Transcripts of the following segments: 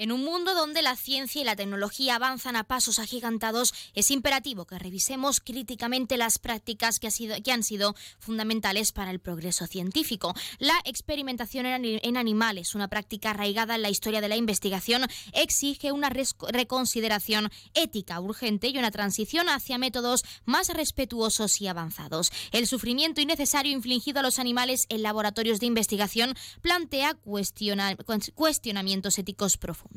En un mundo donde la ciencia y la tecnología avanzan a pasos agigantados, es imperativo que revisemos críticamente las prácticas que, han sido fundamentales para el progreso científico. La experimentación en animales, una práctica arraigada en la historia de la investigación, exige una reconsideración ética urgente y una transición hacia métodos más respetuosos y avanzados. El sufrimiento innecesario infligido a los animales en laboratorios de investigación plantea cuestionamientos éticos profundos.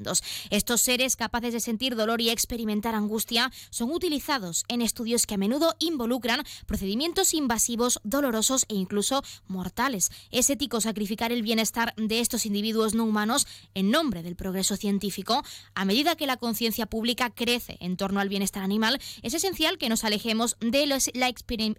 Estos seres capaces de sentir dolor y experimentar angustia son utilizados en estudios que a menudo involucran procedimientos invasivos, dolorosos e incluso mortales. Es ético sacrificar el bienestar de estos individuos no humanos en nombre del progreso científico. A medida que la conciencia pública crece en torno al bienestar animal, es esencial que nos alejemos de la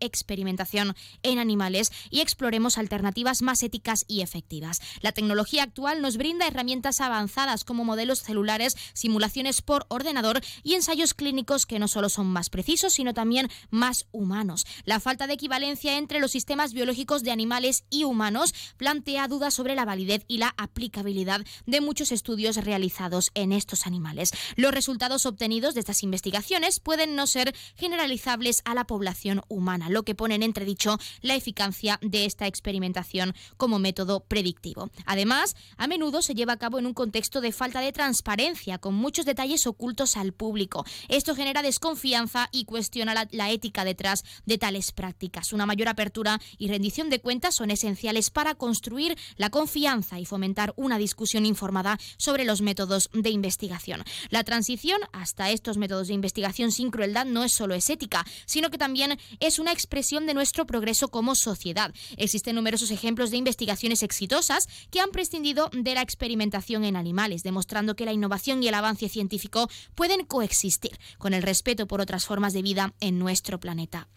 experimentación en animales y exploremos alternativas más éticas y efectivas. La tecnología actual nos brinda herramientas avanzadas como modelos modelos celulares, simulaciones por ordenador y ensayos clínicos que no solo son más precisos, sino también más humanos. La falta de equivalencia entre los sistemas biológicos de animales y humanos plantea dudas sobre la validez y la aplicabilidad de muchos estudios realizados en estos animales. Los resultados obtenidos de estas investigaciones pueden no ser generalizables a la población humana, lo que pone en entredicho la eficacia de esta experimentación como método predictivo. Además, a menudo se lleva a cabo en un contexto de falta de transparencia, con muchos detalles ocultos al público. Esto genera desconfianza y cuestiona la, ética detrás de tales prácticas. Una mayor apertura y rendición de cuentas son esenciales para construir la confianza y fomentar una discusión informada sobre los métodos de investigación. La transición hasta estos métodos de investigación sin crueldad no es solo es ética, sino que también es una expresión de nuestro progreso como sociedad. Existen numerosos ejemplos de investigaciones exitosas que han prescindido de la experimentación en animales, demostrando que la innovación y el avance científico pueden coexistir con el respeto por otras formas de vida en nuestro planeta.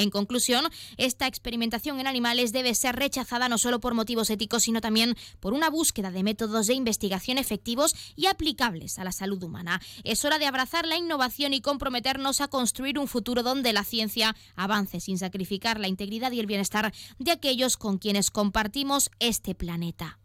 En conclusión, esta experimentación en animales debe ser rechazada no solo por motivos éticos, sino también por una búsqueda de métodos de investigación efectivos y aplicables a la salud humana. Es hora de abrazar la innovación y comprometernos a construir un futuro donde la ciencia avance sin sacrificar la integridad y el bienestar de aquellos con quienes compartimos este planeta.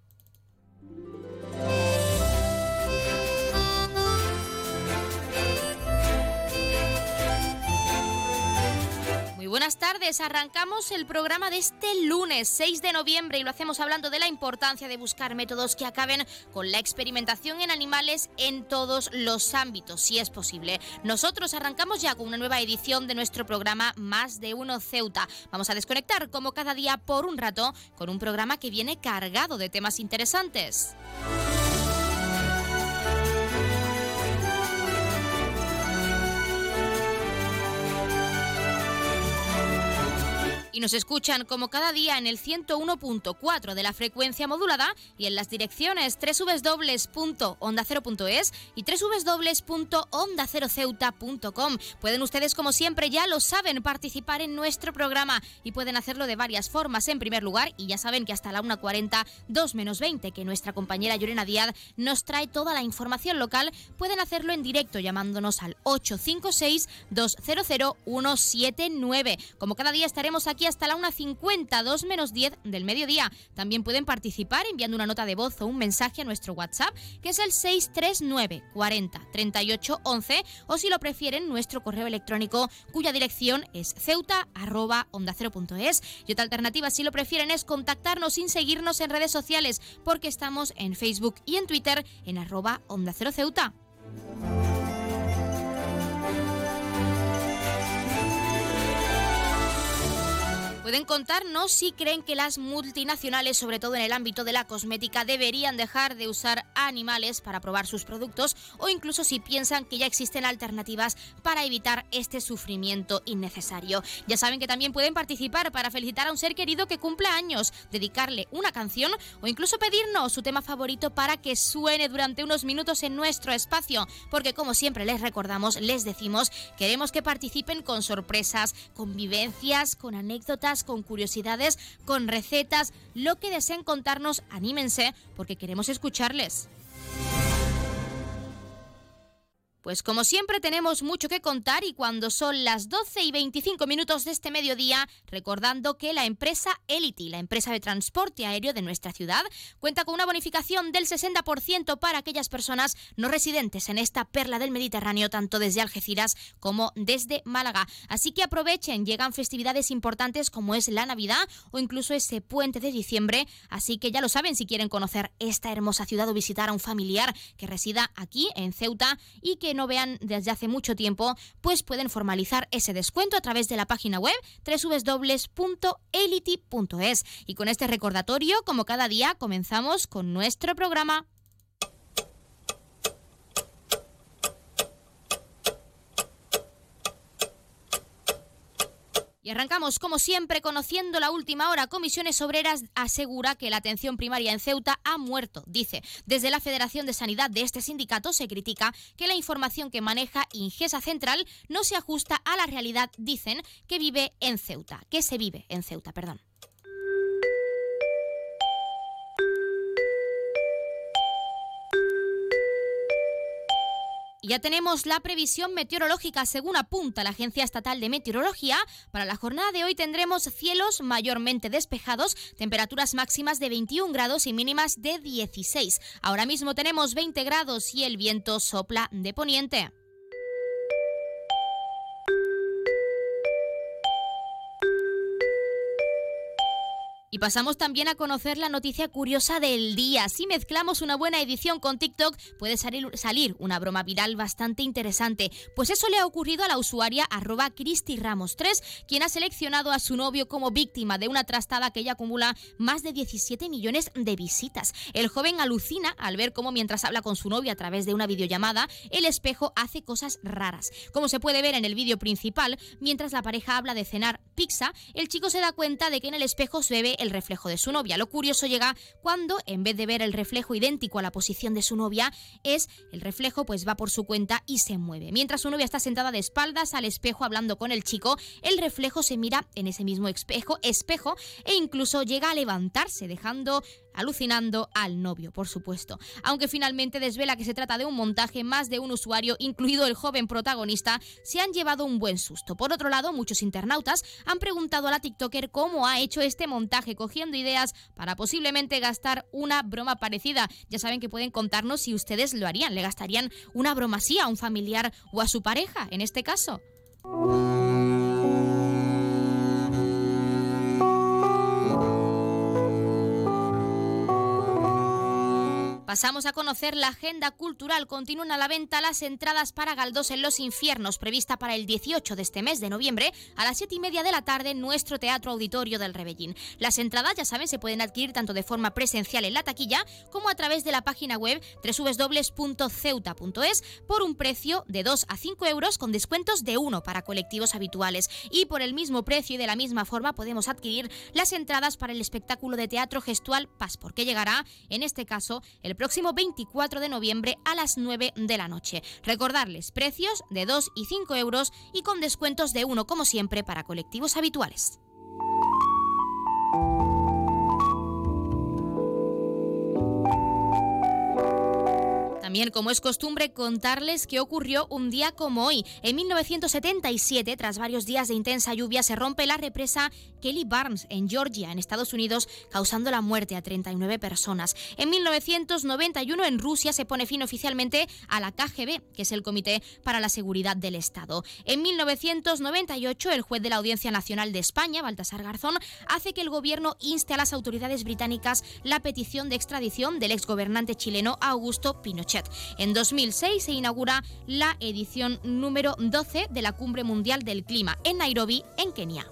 Buenas tardes, arrancamos el programa de este lunes 6 de noviembre y lo hacemos hablando de la importancia de buscar métodos que acaben con la experimentación en animales en todos los ámbitos, si es posible. Nosotros arrancamos ya con una nueva edición de nuestro programa Más de Uno Ceuta. Vamos a desconectar como cada día por un rato con un programa que viene cargado de temas interesantes. Y nos escuchan como cada día en el 101.4 de la frecuencia modulada y en las direcciones www.ondacero.es y www.ondaceroceuta.com. Pueden ustedes, como siempre, ya lo saben, participar en nuestro programa y pueden hacerlo de varias formas. En primer lugar, y ya saben que hasta la 1.40, 2 menos 20, que nuestra compañera Llorena Díaz nos trae toda la información local, pueden hacerlo en directo llamándonos al 856 200 179. Como cada día estaremos aquí hasta la 1.50, 2 menos 10 del mediodía. También pueden participar enviando una nota de voz o un mensaje a nuestro WhatsApp, que es el 639 40 38 11, o si lo prefieren, nuestro correo electrónico, cuya dirección es ceuta Y otra alternativa, si lo prefieren, es contactarnos sin seguirnos en redes sociales, porque estamos en Facebook y en Twitter en arroba onda cero ceuta. Pueden contarnos si creen que las multinacionales, sobre todo en el ámbito de la cosmética, deberían dejar de usar animales para probar sus productos o incluso si piensan que ya existen alternativas para evitar este sufrimiento innecesario. Ya saben que también pueden participar para felicitar a un ser querido que cumple años, dedicarle una canción o incluso pedirnos su tema favorito para que suene durante unos minutos en nuestro espacio, porque como siempre les recordamos, les decimos, queremos que participen con sorpresas, con vivencias, con anécdotas, con curiosidades, con recetas, lo que deseen contarnos, anímense porque queremos escucharles. Pues como siempre tenemos mucho que contar y cuando son las 12 y 25 minutos de este mediodía, recordando que la empresa Elity, la empresa de transporte aéreo de nuestra ciudad, cuenta con una bonificación del 60% para aquellas personas no residentes en esta perla del Mediterráneo, tanto desde Algeciras como desde Málaga. Así que aprovechen, llegan festividades importantes como es la Navidad o incluso ese puente de diciembre, así que ya lo saben si quieren conocer esta hermosa ciudad o visitar a un familiar que resida aquí en Ceuta y que no vean desde hace mucho tiempo, pues pueden formalizar ese descuento a través de la página web www.elity.es. Y con este recordatorio, como cada día, comenzamos con nuestro programa. Y arrancamos, como siempre, conociendo la última hora. Comisiones Obreras asegura que la atención primaria en Ceuta ha muerto. Dice, desde la Federación de Sanidad de este sindicato se critica que la información que maneja Ingesa Central no se ajusta a la realidad, dicen, que vive en Ceuta, que se vive en Ceuta, perdón. Ya tenemos la previsión meteorológica según apunta la Agencia Estatal de Meteorología. Para la jornada de hoy tendremos cielos mayormente despejados, temperaturas máximas de 21 grados y mínimas de 16. Ahora mismo tenemos 20 grados y el viento sopla de poniente. Y pasamos también a conocer la noticia curiosa del día. Si mezclamos una buena edición con TikTok, puede salir, salir una broma viral bastante interesante. Pues eso le ha ocurrido a la usuaria arroba Ramos 3, quien ha seleccionado a su novio como víctima de una trastada que ella acumula más de 17 millones de visitas. El joven alucina al ver cómo mientras habla con su novia a través de una videollamada, el espejo hace cosas raras. Como se puede ver en el vídeo principal, mientras la pareja habla de cenar pizza, el chico se da cuenta de que en el espejo se ve el reflejo de su novia. Lo curioso llega cuando, en vez de ver el reflejo idéntico a la posición de su novia, es el reflejo pues va por su cuenta y se mueve. Mientras su novia está sentada de espaldas al espejo hablando con el chico, el reflejo se mira en ese mismo espejo, espejo e incluso llega a levantarse, dejando alucinando al novio, por supuesto. Aunque finalmente desvela que se trata de un montaje, más de un usuario, incluido el joven protagonista, se han llevado un buen susto. Por otro lado, muchos internautas han preguntado a la TikToker cómo ha hecho este montaje, cogiendo ideas para posiblemente gastar una broma parecida. Ya saben que pueden contarnos si ustedes lo harían, le gastarían una broma así a un familiar o a su pareja, en este caso. Pasamos a conocer la agenda cultural. Continúan a la venta las entradas para Galdós en los Infiernos, prevista para el 18 de este mes de noviembre a las 7 y media de la tarde en nuestro Teatro Auditorio del Rebellín. Las entradas, ya saben, se pueden adquirir tanto de forma presencial en la taquilla como a través de la página web www.ceuta.es por un precio de 2 a 5 euros con descuentos de 1 para colectivos habituales. Y por el mismo precio y de la misma forma podemos adquirir las entradas para el espectáculo de teatro gestual Paspor, que llegará, en este caso, el próximo próximo 24 de noviembre a las 9 de la noche. Recordarles precios de 2 y 5 euros y con descuentos de 1 como siempre para colectivos habituales. También, como es costumbre, contarles qué ocurrió un día como hoy. En 1977, tras varios días de intensa lluvia, se rompe la represa Kelly Barnes en Georgia, en Estados Unidos, causando la muerte a 39 personas. En 1991, en Rusia, se pone fin oficialmente a la KGB, que es el Comité para la Seguridad del Estado. En 1998, el juez de la Audiencia Nacional de España, Baltasar Garzón, hace que el gobierno inste a las autoridades británicas la petición de extradición del exgobernante chileno Augusto Pinochet. En 2006 se inaugura la edición número 12 de la Cumbre Mundial del Clima en Nairobi, en Kenia.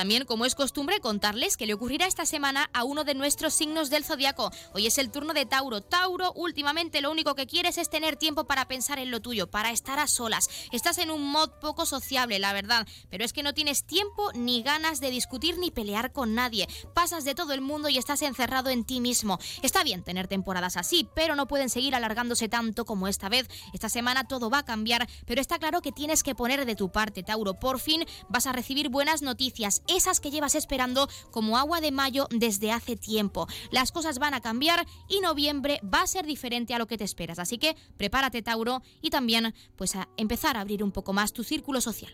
También, como es costumbre, contarles que le ocurrirá esta semana a uno de nuestros signos del zodiaco. Hoy es el turno de Tauro. Tauro, últimamente lo único que quieres es tener tiempo para pensar en lo tuyo, para estar a solas. Estás en un mod poco sociable, la verdad, pero es que no tienes tiempo ni ganas de discutir ni pelear con nadie. Pasas de todo el mundo y estás encerrado en ti mismo. Está bien tener temporadas así, pero no pueden seguir alargándose tanto como esta vez. Esta semana todo va a cambiar, pero está claro que tienes que poner de tu parte, Tauro. Por fin vas a recibir buenas noticias esas que llevas esperando como agua de mayo desde hace tiempo. Las cosas van a cambiar y noviembre va a ser diferente a lo que te esperas. Así que prepárate, Tauro, y también pues a empezar a abrir un poco más tu círculo social.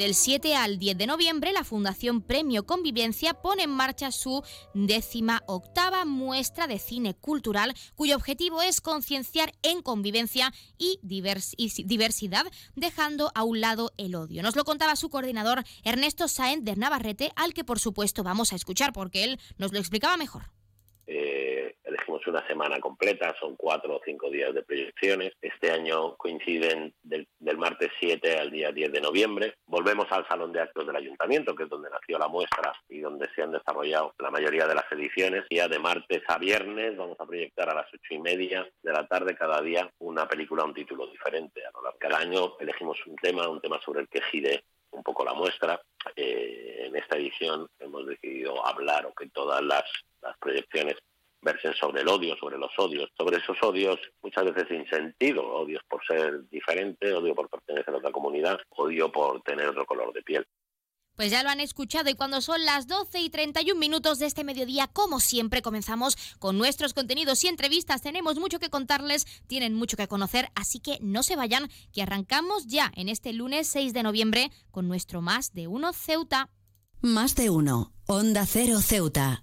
Del 7 al 10 de noviembre, la Fundación Premio Convivencia pone en marcha su décima octava muestra de cine cultural, cuyo objetivo es concienciar en convivencia y, diversidad, dejando a un lado el odio. Nos lo contaba su coordinador Ernesto Sáenz de Navarrete, al que por supuesto vamos a escuchar porque él nos lo explicaba mejor. Eh, elegimos una semana completa, son cuatro o cinco días de proyecciones. Este año coinciden del, martes 7 al día 10 de noviembre. Volvemos al Salón de Actos del Ayuntamiento, que es donde nació la muestra y donde se han desarrollado la mayoría de las ediciones. Ya de martes a viernes vamos a proyectar a las ocho y media de la tarde cada día una película, un título diferente. A lo largo del año elegimos un tema, un tema sobre el que gire un poco la muestra. Eh, en esta edición hemos decidido hablar o que todas las las proyecciones versen sobre el odio, sobre los odios, sobre esos odios muchas veces sin sentido, odios por ser diferente, odio por pertenecer a otra comunidad, odio por tener otro color de piel. Pues ya lo han escuchado y cuando son las 12 y 31 minutos de este mediodía, como siempre, comenzamos con nuestros contenidos y entrevistas. Tenemos mucho que contarles, tienen mucho que conocer, así que no se vayan, que arrancamos ya en este lunes 6 de noviembre con nuestro Más de Uno Ceuta. Más de Uno, Onda Cero Ceuta,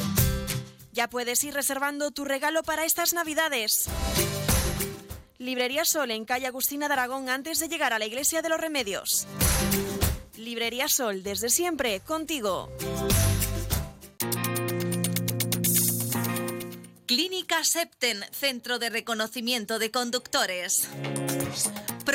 Ya puedes ir reservando tu regalo para estas Navidades. Librería Sol en calle Agustina de Aragón antes de llegar a la Iglesia de los Remedios. Librería Sol desde siempre contigo. Clínica Septen, Centro de Reconocimiento de Conductores.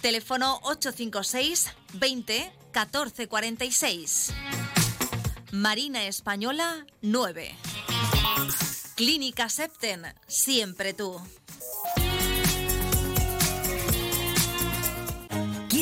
Teléfono 856 20 14 46. Marina Española 9. Clínica Septen, siempre tú.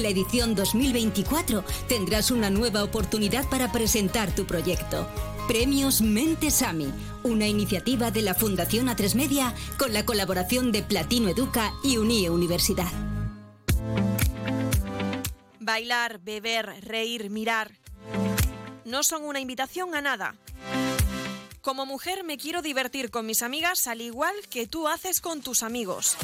la edición 2024 tendrás una nueva oportunidad para presentar tu proyecto. Premios Mentesami, una iniciativa de la Fundación A3 Media con la colaboración de Platino Educa y Unie Universidad. Bailar, beber, reír, mirar. No son una invitación a nada. Como mujer me quiero divertir con mis amigas al igual que tú haces con tus amigos.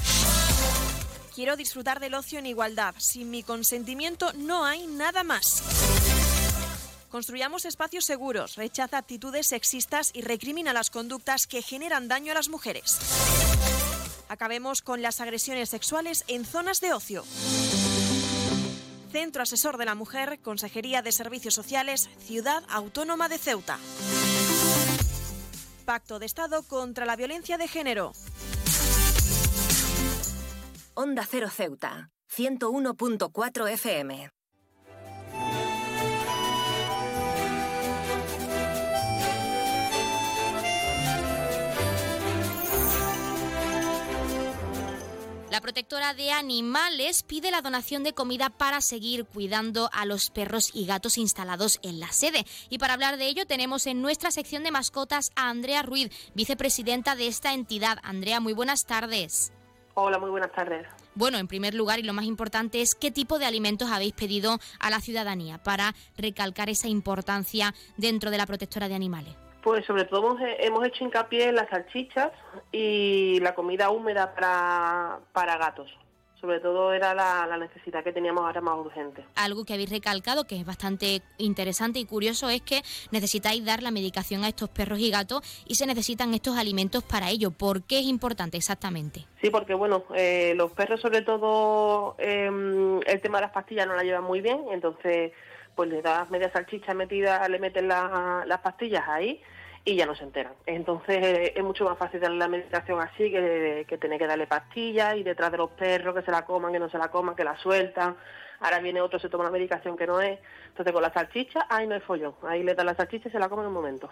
Quiero disfrutar del ocio en igualdad. Sin mi consentimiento no hay nada más. Construyamos espacios seguros, rechaza actitudes sexistas y recrimina las conductas que generan daño a las mujeres. Acabemos con las agresiones sexuales en zonas de ocio. Centro Asesor de la Mujer, Consejería de Servicios Sociales, Ciudad Autónoma de Ceuta. Pacto de Estado contra la Violencia de Género. Onda Cero Ceuta, 101.4 FM. La protectora de animales pide la donación de comida para seguir cuidando a los perros y gatos instalados en la sede. Y para hablar de ello tenemos en nuestra sección de mascotas a Andrea Ruiz, vicepresidenta de esta entidad. Andrea, muy buenas tardes. Hola, muy buenas tardes. Bueno, en primer lugar y lo más importante es qué tipo de alimentos habéis pedido a la ciudadanía para recalcar esa importancia dentro de la protectora de animales. Pues sobre todo hemos, hecho hincapié en las salchichas y la comida húmeda para, para gatos. Sobre todo era la, la necesidad que teníamos ahora más urgente. Algo que habéis recalcado, que es bastante interesante y curioso, es que necesitáis dar la medicación a estos perros y gatos y se necesitan estos alimentos para ello. ¿Por qué es importante exactamente? Sí, porque bueno, eh, los perros sobre todo eh, el tema de las pastillas no la llevan muy bien, entonces pues le das media salchicha metida, le meten la- las pastillas ahí y ya no se enteran. Entonces eh, es mucho más fácil darle la medicación así que, que tener que darle pastillas y detrás de los perros que se la coman, que no se la coman, que la sueltan. Ahora viene otro, se toma la medicación que no es. Entonces con la salchicha, ahí no hay follón. Ahí le dan la salchicha y se la comen en un momento.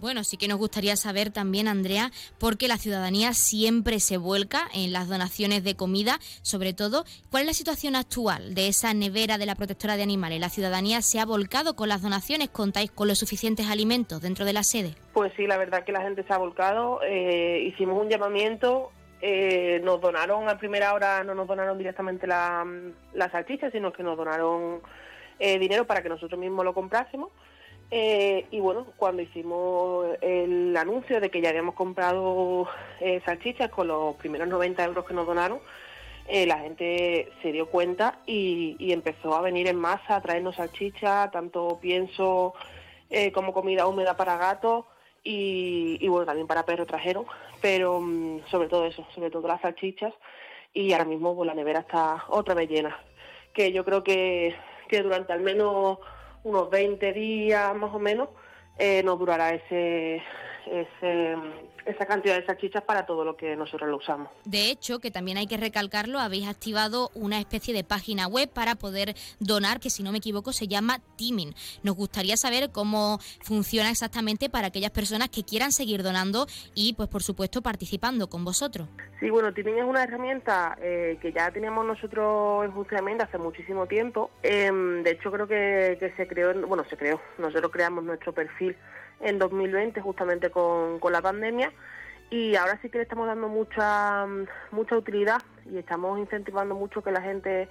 Bueno, sí que nos gustaría saber también, Andrea, porque la ciudadanía siempre se vuelca en las donaciones de comida, sobre todo, ¿cuál es la situación actual de esa nevera de la protectora de animales? ¿La ciudadanía se ha volcado con las donaciones? ¿Contáis con los suficientes alimentos dentro de la sede? Pues sí, la verdad que la gente se ha volcado. eh, hicimos un llamamiento, eh, nos donaron a primera hora, no nos donaron directamente la, la sino que nos donaron eh, dinero para que nosotros mismos lo comprásemos. Eh, y bueno, cuando hicimos el anuncio de que ya habíamos comprado eh, salchichas con los primeros 90 euros que nos donaron, eh, la gente se dio cuenta y, empezó a venir en masa a traernos salchichas, tanto pienso como comida húmeda para gatos y, bueno, también para perros trajeron, pero mm, sobre todo eso, sobre todo las salchichas. Y ahora mismo pues, la nevera está otra vez llena, que yo creo que, que durante al menos unos 20 días más o menos eh, nos durará ese, ese, esa cantidad de salchichas para todo lo que nosotros lo usamos. De hecho, que también hay que recalcarlo, habéis activado una especie de página web para poder donar, que si no me equivoco se llama Teaming. Nos gustaría saber cómo funciona exactamente para aquellas personas que quieran seguir donando y, pues por supuesto, participando con vosotros. Sí, bueno, Teaming es una herramienta eh, que ya teníamos nosotros en funcionamiento hace muchísimo tiempo. Eh, de hecho, creo que, que se creó, en- bueno, se creó, nosotros creamos nuestro perfil en 2020 justamente con, con la pandemia y ahora sí que le estamos dando mucha mucha utilidad y estamos incentivando mucho que la gente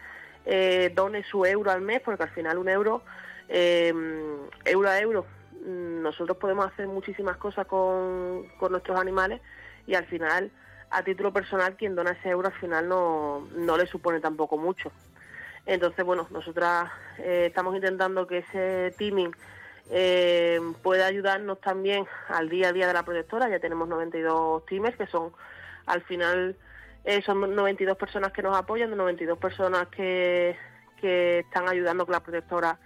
eh, done su euro al mes, porque al final un euro, eh, euro a euro, mm, nosotros podemos hacer muchísimas cosas con, con nuestros animales y al final, a título personal, quien dona ese euro al final no, no le supone tampoco mucho. Entonces, bueno, nosotras eh, estamos intentando que ese teaming eh, pueda ayudarnos también al día a día de la protectora. Ya tenemos 92 teamers que son, al final, eh, son 92 personas que nos apoyan, 92 personas que, que están ayudando que la protectora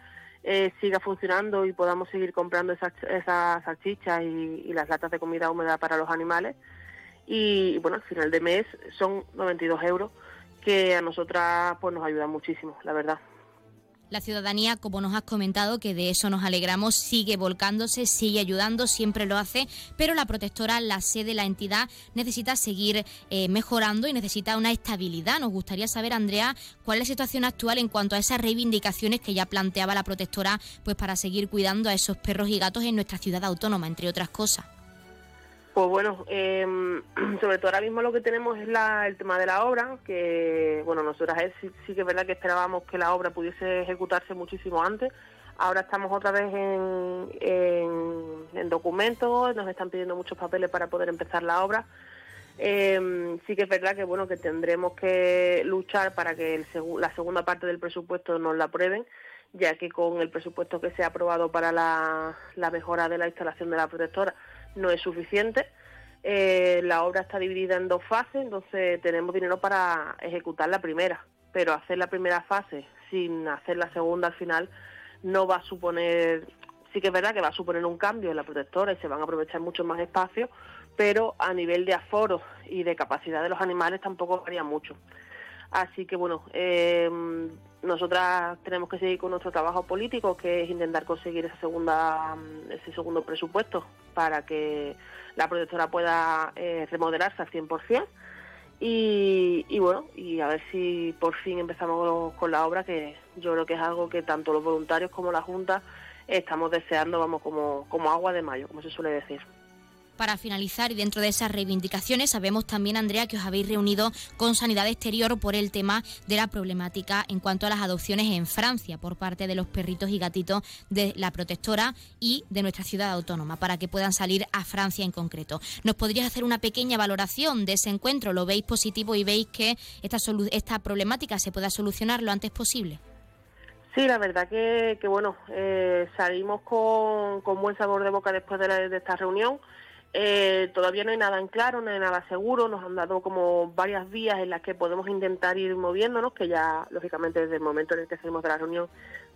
eh, siga funcionando y podamos seguir comprando esas, esas salchichas y, y las latas de comida húmeda para los animales. Y, bueno, al final de mes son 92 euros que a nosotras pues nos ayuda muchísimo, la verdad. La ciudadanía, como nos has comentado, que de eso nos alegramos, sigue volcándose, sigue ayudando, siempre lo hace, pero la protectora, la sede, la entidad, necesita seguir eh, mejorando y necesita una estabilidad. Nos gustaría saber, Andrea, cuál es la situación actual en cuanto a esas reivindicaciones que ya planteaba la protectora, pues para seguir cuidando a esos perros y gatos en nuestra ciudad autónoma, entre otras cosas. Pues bueno, eh, sobre todo ahora mismo lo que tenemos es la, el tema de la obra, que bueno, nosotras sí, sí, que es verdad que esperábamos que la obra pudiese ejecutarse muchísimo antes. Ahora estamos otra vez en, en, en documentos, nos están pidiendo muchos papeles para poder empezar la obra. Eh, sí que es verdad que bueno que tendremos que luchar para que el la segunda parte del presupuesto nos la aprueben, ya que con el presupuesto que se ha aprobado para la mejora de la instalación de la protectora no es suficiente. Eh, la obra está dividida en dos fases, entonces tenemos dinero para ejecutar la primera, pero hacer la primera fase sin hacer la segunda al final no va a suponer, sí que es verdad que va a suponer un cambio en la protectora y se van a aprovechar mucho más espacios, pero a nivel de aforo y de capacidad de los animales tampoco varía mucho. Así que bueno, eh, nosotras tenemos que seguir con nuestro trabajo político, que es intentar conseguir esa segunda, ese segundo presupuesto para que la protectora pueda eh, remodelarse al 100%. Y, y bueno, y a ver si por fin empezamos con la obra, que yo creo que es algo que tanto los voluntarios como la Junta estamos deseando, vamos, como, como agua de mayo, como se suele decir. Para finalizar y dentro de esas reivindicaciones, sabemos también, Andrea, que os habéis reunido con Sanidad Exterior por el tema de la problemática en cuanto a las adopciones en Francia por parte de los perritos y gatitos de la protectora y de nuestra ciudad autónoma, para que puedan salir a Francia en concreto. ¿Nos podrías hacer una pequeña valoración de ese encuentro? ¿Lo veis positivo y veis que esta, esta problemática se pueda solucionar lo antes posible? Sí, la verdad que, que bueno, eh, salimos con, con, buen sabor de boca después de, la, de esta reunión. Eh, todavía no hay nada en claro, no hay nada seguro, nos han dado como varias vías en las que podemos intentar ir moviéndonos, que ya lógicamente desde el momento en el que salimos de la reunión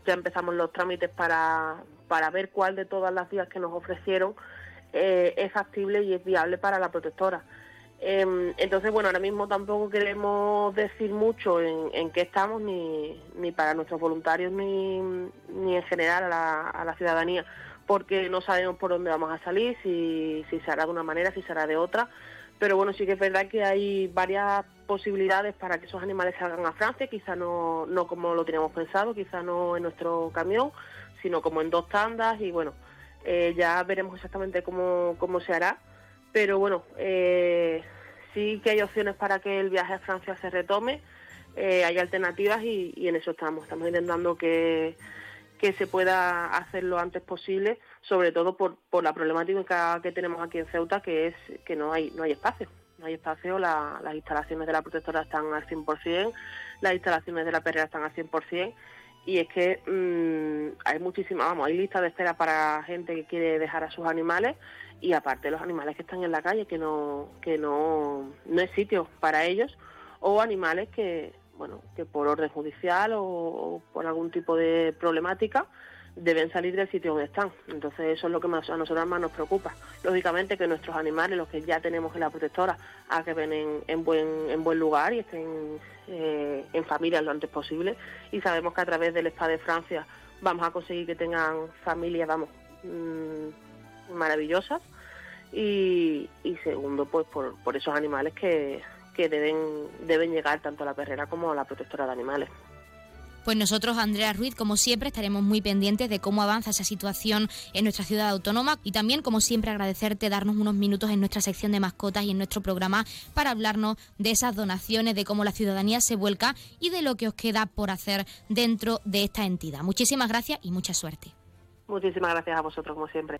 ya empezamos los trámites para, para ver cuál de todas las vías que nos ofrecieron eh, es factible y es viable para la protectora. Eh, entonces, bueno, ahora mismo tampoco queremos decir mucho en, en qué estamos, ni, ni para nuestros voluntarios, ni, ni en general a la ciudadanía porque no sabemos por dónde vamos a salir, si, si se hará de una manera, si se hará de otra. Pero bueno, sí que es verdad que hay varias posibilidades para que esos animales salgan a Francia, quizá no, no como lo teníamos pensado, quizá no en nuestro camión, sino como en dos tandas y bueno, eh, ya veremos exactamente cómo, cómo se hará. Pero bueno, eh, sí que hay opciones para que el viaje a Francia se retome, eh, hay alternativas y, y en eso estamos. Estamos intentando que que se pueda hacer lo antes posible, sobre todo por, por la problemática que tenemos aquí en Ceuta, que es que no hay no hay espacio. No hay espacio, la, las instalaciones de la protectora están al 100%, las instalaciones de la perrera están al 100%, y es que mmm, hay muchísimas, vamos, hay listas de espera para gente que quiere dejar a sus animales y aparte los animales que están en la calle, que no, que no, no es sitio para ellos, o animales que, bueno, que por orden judicial o, por algún tipo de problemática deben salir del sitio donde están. Entonces eso es lo que más, a nosotros más nos preocupa. Lógicamente que nuestros animales, los que ya tenemos en la protectora, a que ven en, en buen, en buen lugar y estén eh, en familia lo antes posible. Y sabemos que a través del SPA de Francia vamos a conseguir que tengan familias, vamos, mmm, maravillosas. Y, y segundo, pues por, por esos animales que que deben, deben llegar tanto a la perrera como a la protectora de animales. Pues nosotros, Andrea Ruiz, como siempre, estaremos muy pendientes de cómo avanza esa situación en nuestra ciudad autónoma y también, como siempre, agradecerte darnos unos minutos en nuestra sección de mascotas y en nuestro programa para hablarnos de esas donaciones, de cómo la ciudadanía se vuelca y de lo que os queda por hacer dentro de esta entidad. Muchísimas gracias y mucha suerte. Muchísimas gracias a vosotros, como siempre.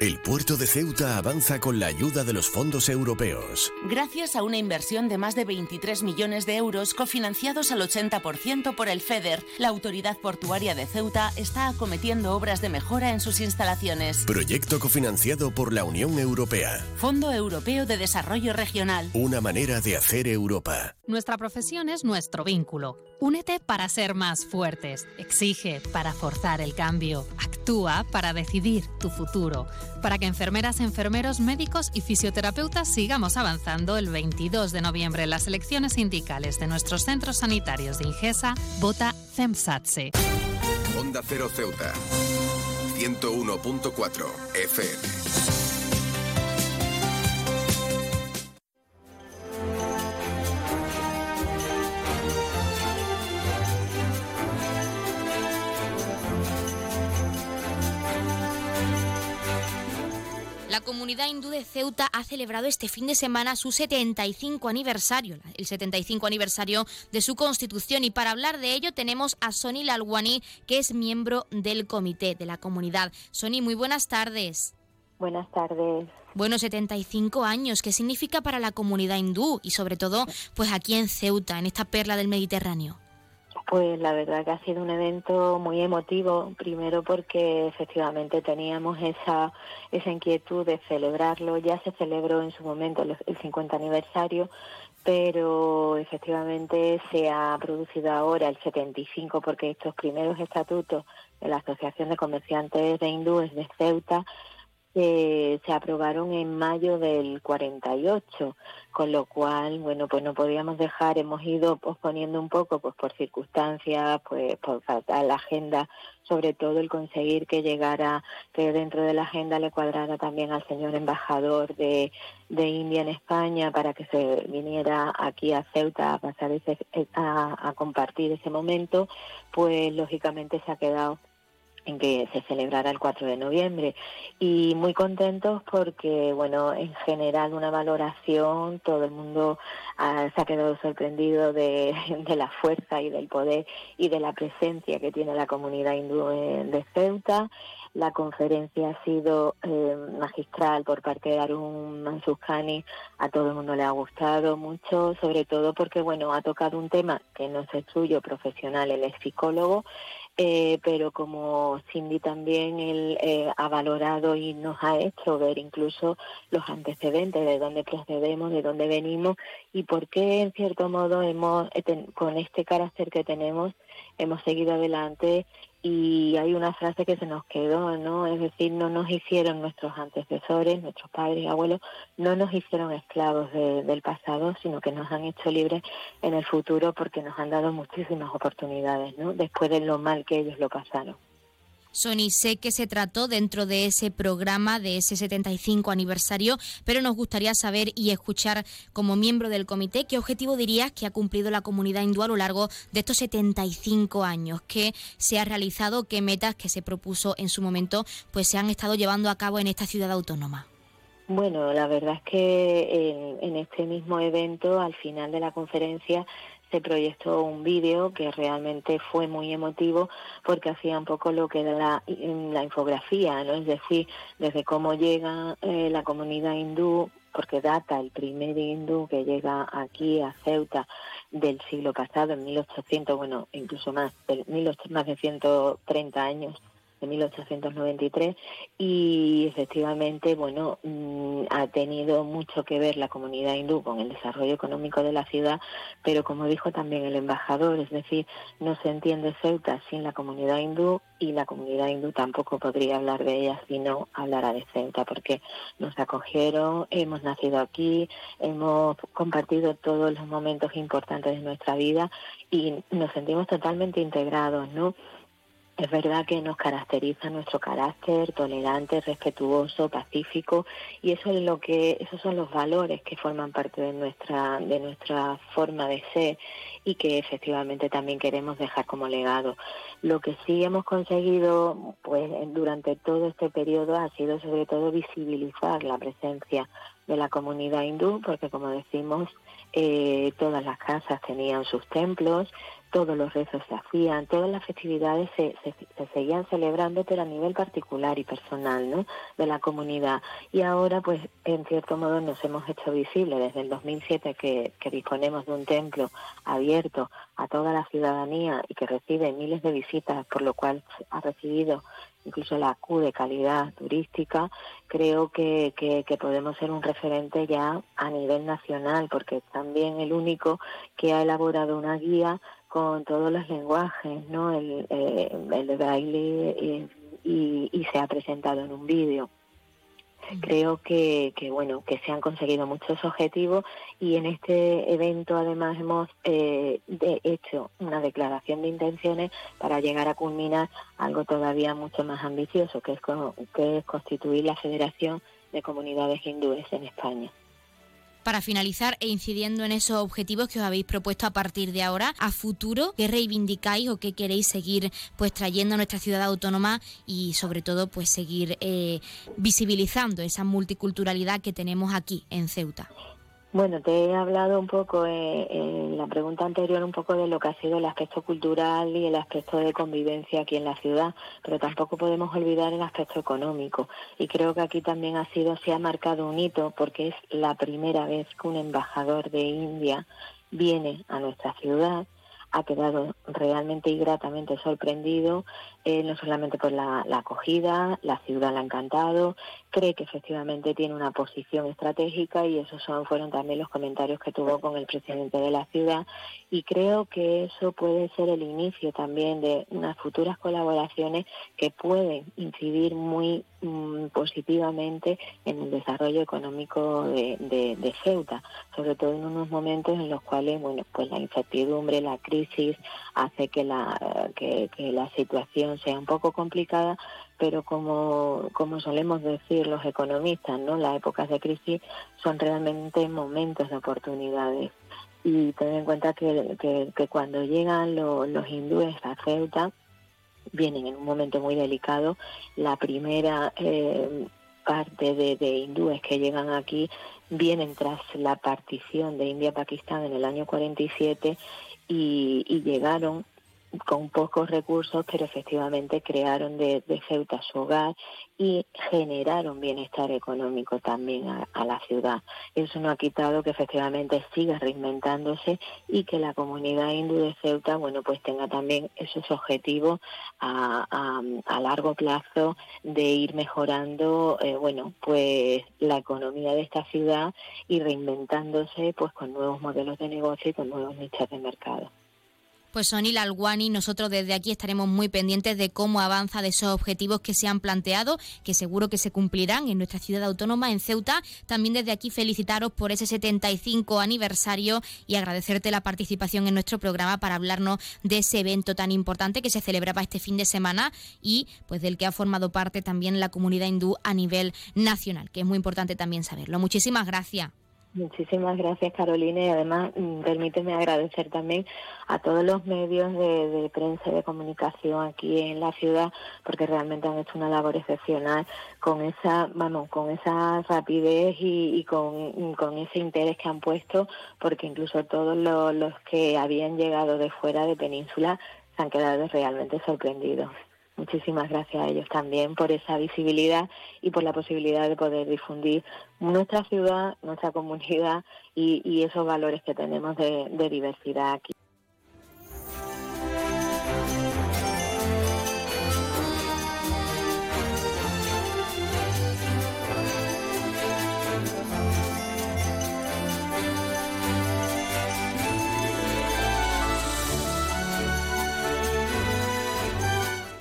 El puerto de Ceuta avanza con la ayuda de los fondos europeos. Gracias a una inversión de más de 23 millones de euros cofinanciados al 80% por el FEDER, la Autoridad Portuaria de Ceuta está acometiendo obras de mejora en sus instalaciones. Proyecto cofinanciado por la Unión Europea. Fondo Europeo de Desarrollo Regional. Una manera de hacer Europa. Nuestra profesión es nuestro vínculo. Únete para ser más fuertes. Exige para forzar el cambio. Actúa para decidir tu futuro. Para que enfermeras, enfermeros, médicos y fisioterapeutas sigamos avanzando el 22 de noviembre en las elecciones sindicales de nuestros centros sanitarios de Ingesa, vota CEMSATSE. Onda Cero Ceuta. 101.4 FM. La comunidad hindú de Ceuta ha celebrado este fin de semana su 75 aniversario, el 75 aniversario de su constitución y para hablar de ello tenemos a Sony Lalwani, que es miembro del comité de la comunidad. Sony, muy buenas tardes. Buenas tardes. Bueno, 75 años, ¿qué significa para la comunidad hindú y sobre todo pues aquí en Ceuta, en esta perla del Mediterráneo? Pues la verdad que ha sido un evento muy emotivo, primero porque efectivamente teníamos esa, esa inquietud de celebrarlo, ya se celebró en su momento el, 50 aniversario, pero efectivamente se ha producido ahora el 75 porque estos primeros estatutos de la Asociación de Comerciantes de Hindúes de Ceuta se aprobaron en mayo del 48, con lo cual, bueno, pues no podíamos dejar, hemos ido posponiendo un poco, pues por circunstancias, pues por falta la agenda, sobre todo el conseguir que llegara, que dentro de la agenda le cuadrara también al señor embajador de, de India en España para que se viniera aquí a Ceuta a pasar ese, a, a compartir ese momento, pues lógicamente se ha quedado en que se celebrara el 4 de noviembre. Y muy contentos porque bueno en general una valoración todo el mundo ah, se ha quedado sorprendido de, la fuerza y del poder y de la presencia que tiene la comunidad hindú de Ceuta. La conferencia ha sido eh, magistral por parte de Arun Mansukhani, a todo el mundo le ha gustado mucho, sobre todo porque bueno ha tocado un tema que no es suyo profesional, él es psicólogo eh, pero como Cindy también él, eh, ha valorado y nos ha hecho ver incluso los antecedentes de dónde procedemos, de dónde venimos y por qué en cierto modo hemos, eh, con este carácter que tenemos, hemos seguido adelante y hay una frase que se nos quedó, ¿no? Es decir, no nos hicieron nuestros antecesores, nuestros padres y abuelos, no nos hicieron esclavos del pasado, sino que nos han hecho libres en el futuro porque nos han dado muchísimas oportunidades, ¿no? Después de lo mal que ellos lo pasaron. Sony, sé que se trató dentro de ese programa, de ese 75 aniversario, pero nos gustaría saber y escuchar como miembro del comité qué objetivo dirías que ha cumplido la comunidad hindú a lo largo de estos 75 años, qué se ha realizado, qué metas que se propuso en su momento, pues se han estado llevando a cabo en esta ciudad autónoma. Bueno, la verdad es que en, en este mismo evento, al final de la conferencia, se proyectó un vídeo que realmente fue muy emotivo porque hacía un poco lo que era la, infografía, ¿no? Es decir, desde cómo llega eh, la comunidad hindú, porque data el primer hindú que llega aquí a Ceuta del siglo pasado, en 1800, bueno, incluso más, del más de 130 años de 1893 y efectivamente bueno mm, ha tenido mucho que ver la comunidad hindú con el desarrollo económico de la ciudad pero como dijo también el embajador es decir no se entiende Ceuta sin la comunidad hindú y la comunidad hindú tampoco podría hablar de ella si no hablara de Ceuta porque nos acogieron hemos nacido aquí hemos compartido todos los momentos importantes de nuestra vida y nos sentimos totalmente integrados no es verdad que nos caracteriza nuestro carácter tolerante, respetuoso, pacífico y eso es lo que esos son los valores que forman parte de nuestra de nuestra forma de ser y que efectivamente también queremos dejar como legado. Lo que sí hemos conseguido pues durante todo este periodo ha sido sobre todo visibilizar la presencia de la comunidad hindú porque como decimos eh, todas las casas tenían sus templos, todos los rezos se hacían, todas las festividades se, se, seguían celebrando, pero a nivel particular y personal, ¿no? De la comunidad. Y ahora, pues, en cierto modo nos hemos hecho visibles desde el 2007 que, disponemos de un templo abierto a toda la ciudadanía y que recibe miles de visitas, por lo cual ha recibido incluso la Q de calidad turística, creo que, que, podemos ser un referente ya a nivel nacional, porque es también el único que ha elaborado una guía con todos los lenguajes, ¿no? El, eh, el de braille y, y, se ha presentado en un vídeo. Creo que, que, bueno que se han conseguido muchos objetivos y en este evento además hemos eh, hecho una declaración de intenciones para llegar a culminar algo todavía mucho más ambicioso que es, que es constituir la Federación de Comunidades Hindúes en España para finalizar e incidiendo en esos objetivos que os habéis propuesto a partir de ahora, a futuro, ¿qué reivindicáis o qué queréis seguir pues trayendo a nuestra ciudad autónoma y sobre todo pues seguir eh, visibilizando esa multiculturalidad que tenemos aquí en Ceuta? Bueno, te he hablado un poco eh, en la pregunta anterior un poco de lo que ha sido el aspecto cultural y el aspecto de convivencia aquí en la ciudad, pero tampoco podemos olvidar el aspecto económico. Y creo que aquí también ha sido, se ha marcado un hito porque es la primera vez que un embajador de India viene a nuestra ciudad ha quedado realmente y gratamente sorprendido, eh, no solamente por la, acogida, la ciudad le ha encantado, cree que efectivamente tiene una posición estratégica y esos son, fueron también los comentarios que tuvo con el presidente de la ciudad. Y creo que eso puede ser el inicio también de unas futuras colaboraciones que pueden incidir muy mm, positivamente en el desarrollo económico de, Ceuta, sobre todo en unos momentos en los cuales, bueno, pues la incertidumbre, la crisis hace la, que, la situación sea un poco complicada, pero como, como solemos decir los economistas, ¿no? Las épocas de crisis son realmente momentos de oportunidades y tener en cuenta que, que, cuando llegan los hindúes a Ceuta vienen en un momento muy delicado. La primera eh, parte de, de, hindúes que llegan aquí vienen tras la partición de India-Pakistán en el año 47 y, y llegaron con pocos recursos, pero efectivamente crearon de, Ceuta su hogar y generaron bienestar económico también a, la ciudad. Eso no ha quitado que efectivamente siga reinventándose y que la comunidad hindú de Ceuta, bueno, pues tenga también esos objetivos a, a, largo plazo de ir mejorando, eh, bueno, pues la economía de esta ciudad y reinventándose, pues con nuevos modelos de negocio y con nuevos nichos de mercado. Pues Sonil Alguani, nosotros desde aquí estaremos muy pendientes de cómo avanza de esos objetivos que se han planteado, que seguro que se cumplirán en nuestra ciudad autónoma, en Ceuta. También desde aquí felicitaros por ese 75 aniversario y agradecerte la participación en nuestro programa para hablarnos de ese evento tan importante que se celebraba este fin de semana y pues del que ha formado parte también la comunidad hindú a nivel nacional, que es muy importante también saberlo. Muchísimas gracias. Muchísimas gracias Carolina y además mm, permíteme agradecer también a todos los medios de, prensa y de comunicación aquí en la ciudad porque realmente han hecho una labor excepcional con esa, vamos, con esa rapidez y, con, ese interés que han puesto porque incluso todos los que habían llegado de fuera de península se han quedado realmente sorprendidos. Muchísimas gracias a ellos también por esa visibilidad y por la posibilidad de poder difundir nuestra ciudad, nuestra comunidad y, esos valores que tenemos de diversidad aquí.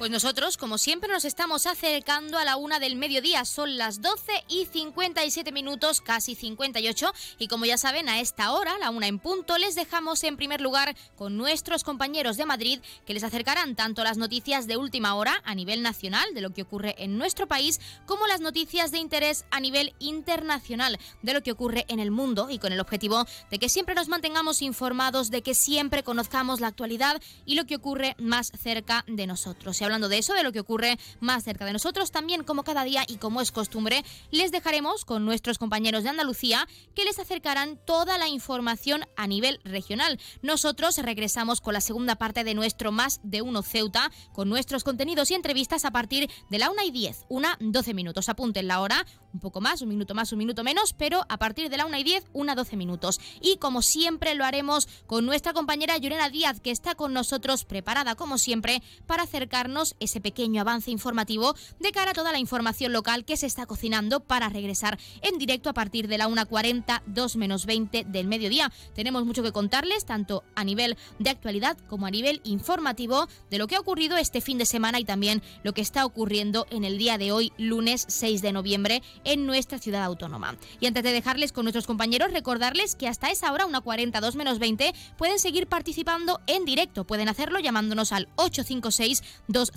Pues nosotros, como siempre, nos estamos acercando a la una del mediodía. Son las 12 y 57 minutos, casi 58. Y como ya saben, a esta hora, la una en punto, les dejamos en primer lugar con nuestros compañeros de Madrid que les acercarán tanto las noticias de última hora a nivel nacional de lo que ocurre en nuestro país, como las noticias de interés a nivel internacional de lo que ocurre en el mundo y con el objetivo de que siempre nos mantengamos informados, de que siempre conozcamos la actualidad y lo que ocurre más cerca de nosotros. Y de eso, de lo que ocurre más cerca de nosotros, también como cada día y como es costumbre, les dejaremos con nuestros compañeros de Andalucía que les acercarán toda la información a nivel regional. Nosotros regresamos con la segunda parte de nuestro Más de Uno Ceuta, con nuestros contenidos y entrevistas a partir de la 1 y 10, una 12 minutos. Apunten la hora, un poco más, un minuto más, un minuto menos, pero a partir de la 1 y 10, una 12 minutos. Y como siempre lo haremos con nuestra compañera Llorena Díaz, que está con nosotros preparada como siempre para acercarnos ese pequeño avance informativo de cara a toda la información local que se está cocinando para regresar en directo a partir de la 1.40, 2 menos 20 del mediodía. Tenemos mucho que contarles, tanto a nivel de actualidad como a nivel informativo, de lo que ha ocurrido este fin de semana y también lo que está ocurriendo en el día de hoy, lunes 6 de noviembre, en nuestra ciudad autónoma. Y antes de dejarles con nuestros compañeros, recordarles que hasta esa hora, 1.40, 2 menos 20, pueden seguir participando en directo. Pueden hacerlo llamándonos al 856 2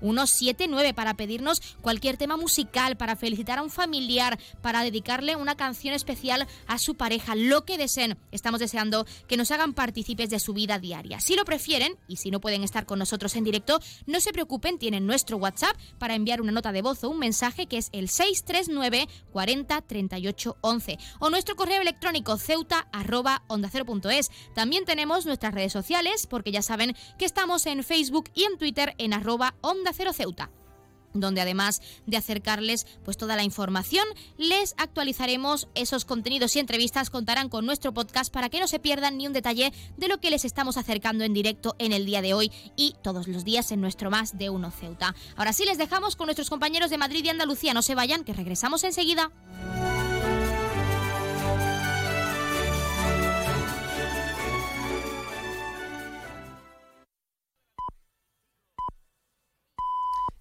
00179 para pedirnos cualquier tema musical, para felicitar a un familiar, para dedicarle una canción especial a su pareja, lo que deseen. Estamos deseando que nos hagan partícipes de su vida diaria. Si lo prefieren y si no pueden estar con nosotros en directo, no se preocupen, tienen nuestro WhatsApp para enviar una nota de voz o un mensaje que es el 639 40 38 11 o nuestro correo electrónico ceuta arroba onda También tenemos nuestras redes sociales porque ya saben que estamos en Facebook y en Twitter en arroba Onda Cero Ceuta. Donde además de acercarles pues toda la información, les actualizaremos esos contenidos y entrevistas, contarán con nuestro podcast para que no se pierdan ni un detalle de lo que les estamos acercando en directo en el día de hoy y todos los días en nuestro Más de Uno Ceuta. Ahora sí les dejamos con nuestros compañeros de Madrid y Andalucía, no se vayan, que regresamos enseguida.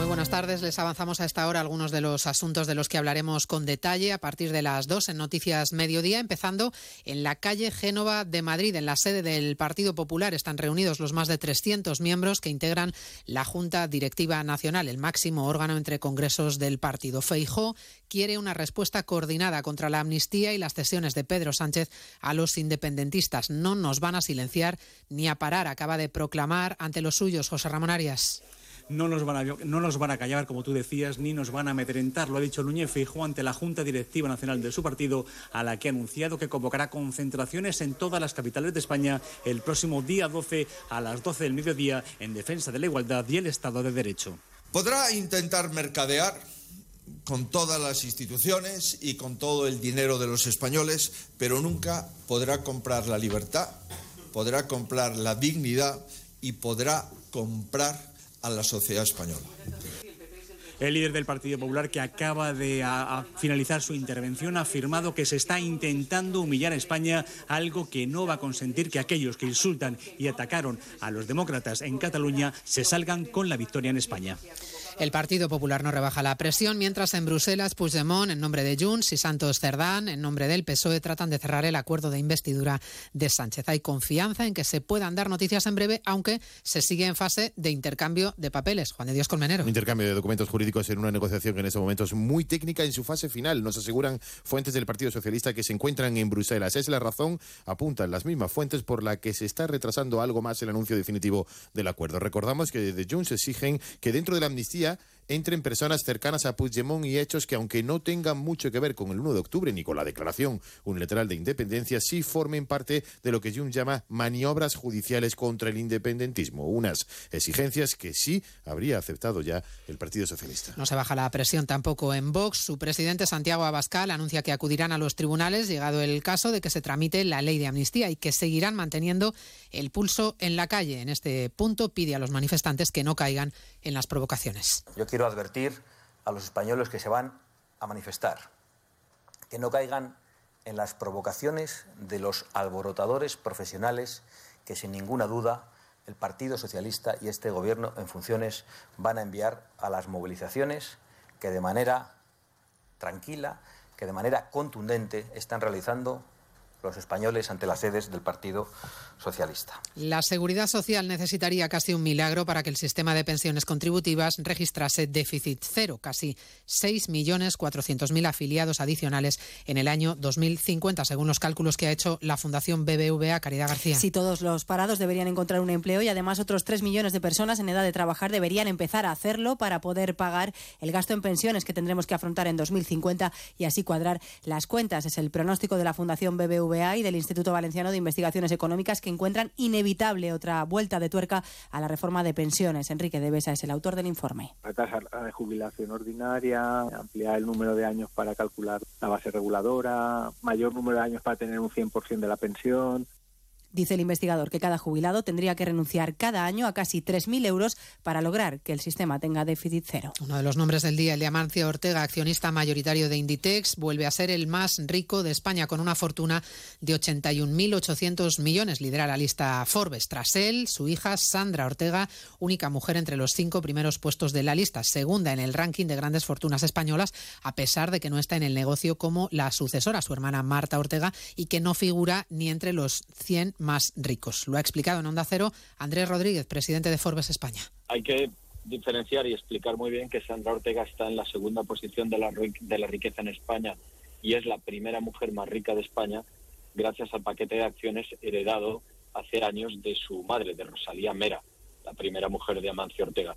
Muy buenas tardes. Les avanzamos a esta hora algunos de los asuntos de los que hablaremos con detalle a partir de las dos en Noticias Mediodía, empezando en la calle Génova de Madrid, en la sede del Partido Popular. Están reunidos los más de 300 miembros que integran la Junta Directiva Nacional, el máximo órgano entre congresos del partido. Feijó quiere una respuesta coordinada contra la amnistía y las cesiones de Pedro Sánchez a los independentistas. No nos van a silenciar ni a parar, acaba de proclamar ante los suyos José Ramón Arias no nos, van a, no nos van a callar, como tú decías, ni nos van a amedrentar. Lo ha dicho Núñez Feijóo ante la Junta Directiva Nacional de su partido, a la que ha anunciado que convocará concentraciones en todas las capitales de España el próximo día 12 a las 12 del mediodía en defensa de la igualdad y el Estado de Derecho. Podrá intentar mercadear con todas las instituciones y con todo el dinero de los españoles, pero nunca podrá comprar la libertad, podrá comprar la dignidad y podrá comprar a la sociedad española. El líder del Partido Popular, que acaba de finalizar su intervención, ha afirmado que se está intentando humillar a España, algo que no va a consentir que aquellos que insultan y atacaron a los demócratas en Cataluña se salgan con la victoria en España. El Partido Popular no rebaja la presión, mientras en Bruselas Puigdemont, en nombre de Junts, y Santos Cerdán, en nombre del PSOE, tratan de cerrar el acuerdo de investidura de Sánchez. Hay confianza en que se puedan dar noticias en breve, aunque se sigue en fase de intercambio de papeles. Juan de Dios Colmenero. Un intercambio de documentos jurídicos en una negociación que en este momento es muy técnica en su fase final. Nos aseguran fuentes del Partido Socialista que se encuentran en Bruselas. Es la razón, apuntan las mismas fuentes, por la que se está retrasando algo más el anuncio definitivo del acuerdo. Recordamos que desde Junts exigen que dentro de la amnistía entren personas cercanas a Puigdemont y hechos que, aunque no tengan mucho que ver con el 1 de octubre ni con la declaración unilateral de independencia, sí formen parte de lo que Jung llama maniobras judiciales contra el independentismo. Unas exigencias que sí habría aceptado ya el Partido Socialista. No se baja la presión tampoco en Vox. Su presidente, Santiago Abascal, anuncia que acudirán a los tribunales, llegado el caso de que se tramite la ley de amnistía y que seguirán manteniendo el pulso en la calle. En este punto pide a los manifestantes que no caigan en las provocaciones. Yo quiero advertir a los españoles que se van a manifestar que no caigan en las provocaciones de los alborotadores profesionales que sin ninguna duda el Partido Socialista y este Gobierno en funciones van a enviar a las movilizaciones que de manera tranquila, que de manera contundente están realizando los españoles ante las sedes del Partido Socialista. La Seguridad Social necesitaría casi un milagro para que el sistema de pensiones contributivas registrase déficit cero, casi 6.400.000 afiliados adicionales en el año 2050, según los cálculos que ha hecho la Fundación BBVA Caridad García. Si todos los parados deberían encontrar un empleo y además otros 3 millones de personas en edad de trabajar deberían empezar a hacerlo para poder pagar el gasto en pensiones que tendremos que afrontar en 2050 y así cuadrar las cuentas. Es el pronóstico de la Fundación BBVA y del Instituto Valenciano de Investigaciones Económicas que encuentran inevitable otra vuelta de tuerca a la reforma de pensiones. Enrique Devesa es el autor del informe. Retrasar la jubilación ordinaria, ampliar el número de años para calcular la base reguladora, mayor número de años para tener un 100% de la pensión, Dice el investigador que cada jubilado tendría que renunciar cada año a casi 3.000 euros para lograr que el sistema tenga déficit cero. Uno de los nombres del día, el de Ortega, accionista mayoritario de Inditex, vuelve a ser el más rico de España con una fortuna de 81.800 millones. Lidera la lista Forbes. Tras él, su hija Sandra Ortega, única mujer entre los cinco primeros puestos de la lista, segunda en el ranking de grandes fortunas españolas, a pesar de que no está en el negocio como la sucesora, su hermana Marta Ortega, y que no figura ni entre los 100 más ricos. Lo ha explicado en Onda Cero Andrés Rodríguez, presidente de Forbes España. Hay que diferenciar y explicar muy bien que Sandra Ortega está en la segunda posición de la, riqueza en España y es la primera mujer más rica de España gracias al paquete de acciones heredado hace años de su madre, de Rosalía Mera, la primera mujer de Amancio Ortega.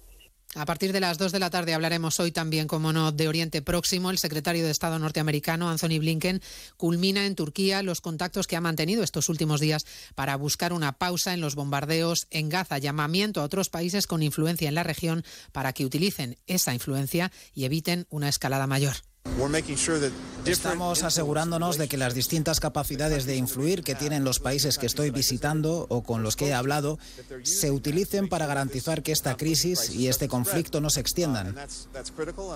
A partir de las 2 de la tarde hablaremos hoy también, como no, de Oriente Próximo. El secretario de Estado norteamericano, Anthony Blinken, culmina en Turquía los contactos que ha mantenido estos últimos días para buscar una pausa en los bombardeos en Gaza. Llamamiento a otros países con influencia en la región para que utilicen esa influencia y eviten una escalada mayor. Estamos asegurándonos de que las distintas capacidades de influir que tienen los países que estoy visitando o con los que he hablado se utilicen para garantizar que esta crisis y este conflicto no se extiendan.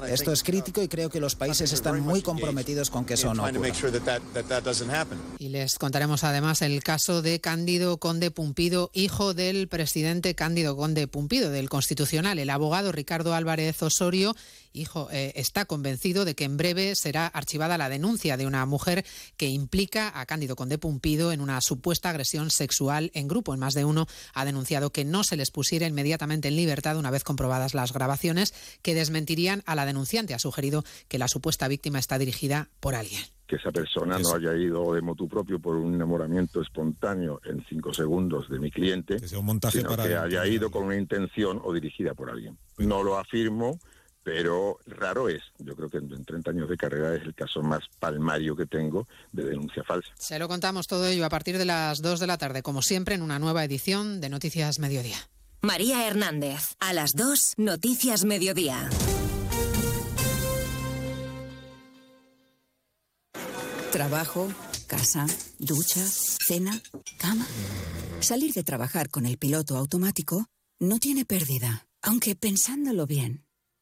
Esto es crítico y creo que los países están muy comprometidos con que eso no ocurra. Y les contaremos además el caso de Cándido Conde Pumpido, hijo del presidente Cándido Conde Pumpido, del Constitucional. El abogado Ricardo Álvarez Osorio hijo eh, está convencido de que en breve será archivada la denuncia de una mujer que implica a Cándido Conde Pumpido en una supuesta agresión sexual en grupo. En más de uno ha denunciado que no se les pusiera inmediatamente en libertad una vez comprobadas las grabaciones que desmentirían a la denunciante. Ha sugerido que la supuesta víctima está dirigida por alguien que esa persona no haya ido de motu propio por un enamoramiento espontáneo en cinco segundos de mi cliente, sino que haya ido con una intención o dirigida por alguien. No lo afirmo, pero raro es. Yo creo que en 30 años de carrera es el caso más palmario que tengo de denuncia falsa. Se lo contamos todo ello a partir de las 2 de la tarde, como siempre, en una nueva edición de Noticias Mediodía. María Hernández, a las 2, Noticias Mediodía. Trabajo, casa, ducha, cena, cama. Salir de trabajar con el piloto automático no tiene pérdida, aunque pensándolo bien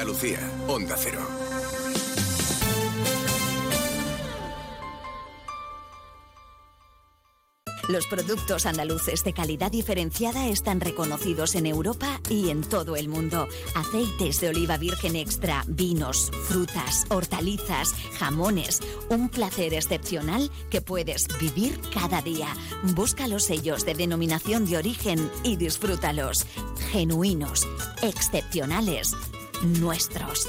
Andalucía, Onda Cero. Los productos andaluces de calidad diferenciada están reconocidos en Europa y en todo el mundo. Aceites de oliva virgen extra, vinos, frutas, hortalizas, jamones. Un placer excepcional que puedes vivir cada día. Busca los sellos de denominación de origen y disfrútalos. Genuinos, excepcionales, nuestros.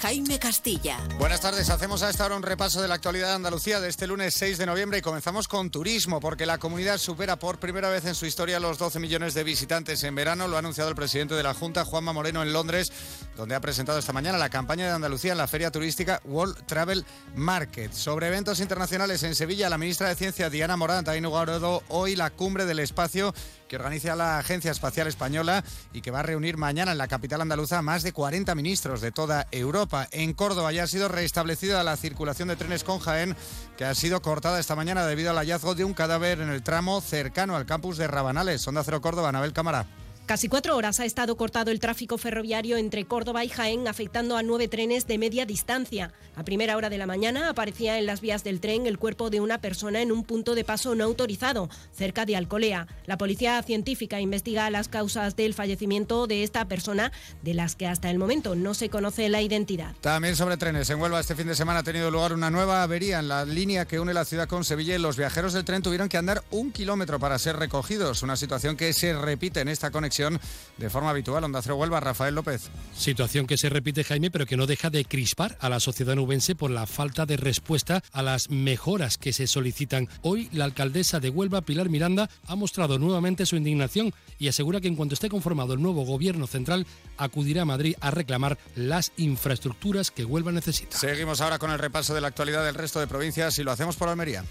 Jaime Castilla. Buenas tardes, hacemos a esta hora un repaso de la actualidad de Andalucía de este lunes 6 de noviembre y comenzamos con turismo, porque la comunidad supera por primera vez en su historia los 12 millones de visitantes en verano. Lo ha anunciado el presidente de la Junta, Juanma Moreno, en Londres, donde ha presentado esta mañana la campaña de Andalucía en la feria turística World Travel Market. Sobre eventos internacionales en Sevilla, la ministra de Ciencia, Diana Morant, ha inaugurado hoy la cumbre del espacio que organiza la Agencia Espacial Española y que va a reunir mañana en la capital andaluza a más de 40 ministros de toda Europa. En Córdoba ya ha sido restablecida la circulación de trenes con Jaén, que ha sido cortada esta mañana debido al hallazgo de un cadáver en el tramo cercano al campus de Rabanales. Onda Cero Córdoba, Anabel Cámara. Casi cuatro horas ha estado cortado el tráfico ferroviario entre Córdoba y Jaén, afectando a nueve trenes de media distancia. A primera hora de la mañana aparecía en las vías del tren el cuerpo de una persona en un punto de paso no autorizado, cerca de Alcolea. La policía científica investiga las causas del fallecimiento de esta persona, de las que hasta el momento no se conoce la identidad. También sobre trenes. En Huelva este fin de semana ha tenido lugar una nueva avería en la línea que une la ciudad con Sevilla los viajeros del tren tuvieron que andar un kilómetro para ser recogidos. Una situación que se repite en esta conexión conexión de forma habitual. Onda Cero Huelva, Rafael López. Situación que se repite, Jaime, pero que no deja de crispar a la sociedad nubense por la falta de respuesta a las mejoras que se solicitan. Hoy la alcaldesa de Huelva, Pilar Miranda, ha mostrado nuevamente su indignación y asegura que en cuanto esté conformado el nuevo gobierno central, acudirá a Madrid a reclamar las infraestructuras que Huelva necesita. Seguimos ahora con el repaso de la actualidad del resto de provincias y lo hacemos por Almería.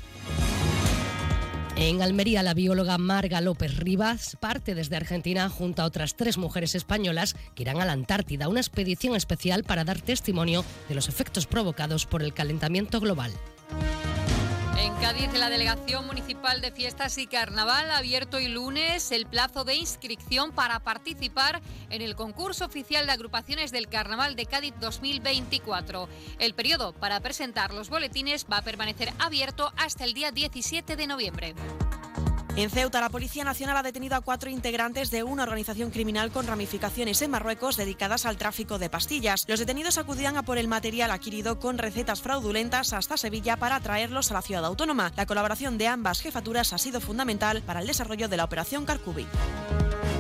En Almería, la bióloga Marga López Rivas parte desde Argentina junto a otras tres mujeres españolas que irán a la Antártida, una expedición especial para dar testimonio de los efectos provocados por el calentamiento global. En Cádiz, la Delegación Municipal de Fiestas y Carnaval ha abierto hoy lunes el plazo de inscripción para participar en el concurso oficial de agrupaciones del Carnaval de Cádiz 2024. El periodo para presentar los boletines va a permanecer abierto hasta el día 17 de noviembre. En Ceuta, la Policía Nacional ha detenido a cuatro integrantes de una organización criminal con ramificaciones en Marruecos dedicadas al tráfico de pastillas. Los detenidos acudían a por el material adquirido con recetas fraudulentas hasta Sevilla para traerlos a la ciudad autónoma. La colaboración de ambas jefaturas ha sido fundamental para el desarrollo de la operación Carcubi.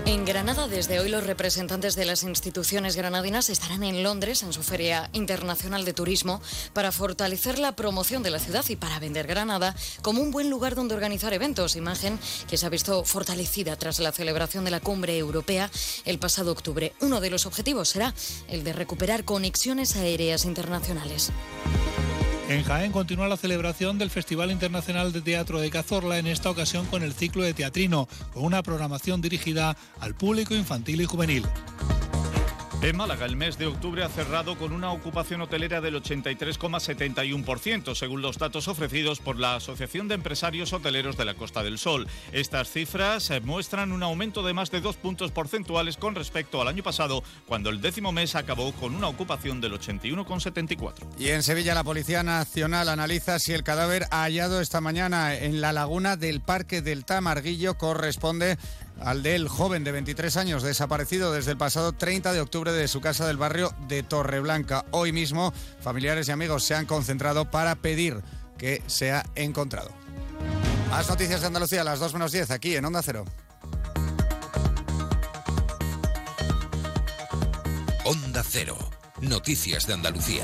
En Granada, desde hoy, los representantes de las instituciones granadinas estarán en Londres en su Feria Internacional de Turismo para fortalecer la promoción de la ciudad y para vender Granada como un buen lugar donde organizar eventos, imagen que se ha visto fortalecida tras la celebración de la cumbre europea el pasado octubre. Uno de los objetivos será el de recuperar conexiones aéreas internacionales. En Jaén continúa la celebración del Festival Internacional de Teatro de Cazorla, en esta ocasión con el ciclo de teatrino, con una programación dirigida al público infantil y juvenil. En Málaga, el mes de octubre ha cerrado con una ocupación hotelera del 83,71%, según los datos ofrecidos por la Asociación de Empresarios Hoteleros de la Costa del Sol. Estas cifras eh, muestran un aumento de más de dos puntos porcentuales con respecto al año pasado, cuando el décimo mes acabó con una ocupación del 81,74%. Y en Sevilla, la Policía Nacional analiza si el cadáver hallado esta mañana en la laguna del Parque del Tamarguillo corresponde al del joven de 23 años desaparecido desde el pasado 30 de octubre de su casa del barrio de Torreblanca. Hoy mismo, familiares y amigos se han concentrado para pedir que sea encontrado. Más noticias de Andalucía a las 2 menos 10 aquí en Onda Cero. Onda Cero. Noticias de Andalucía.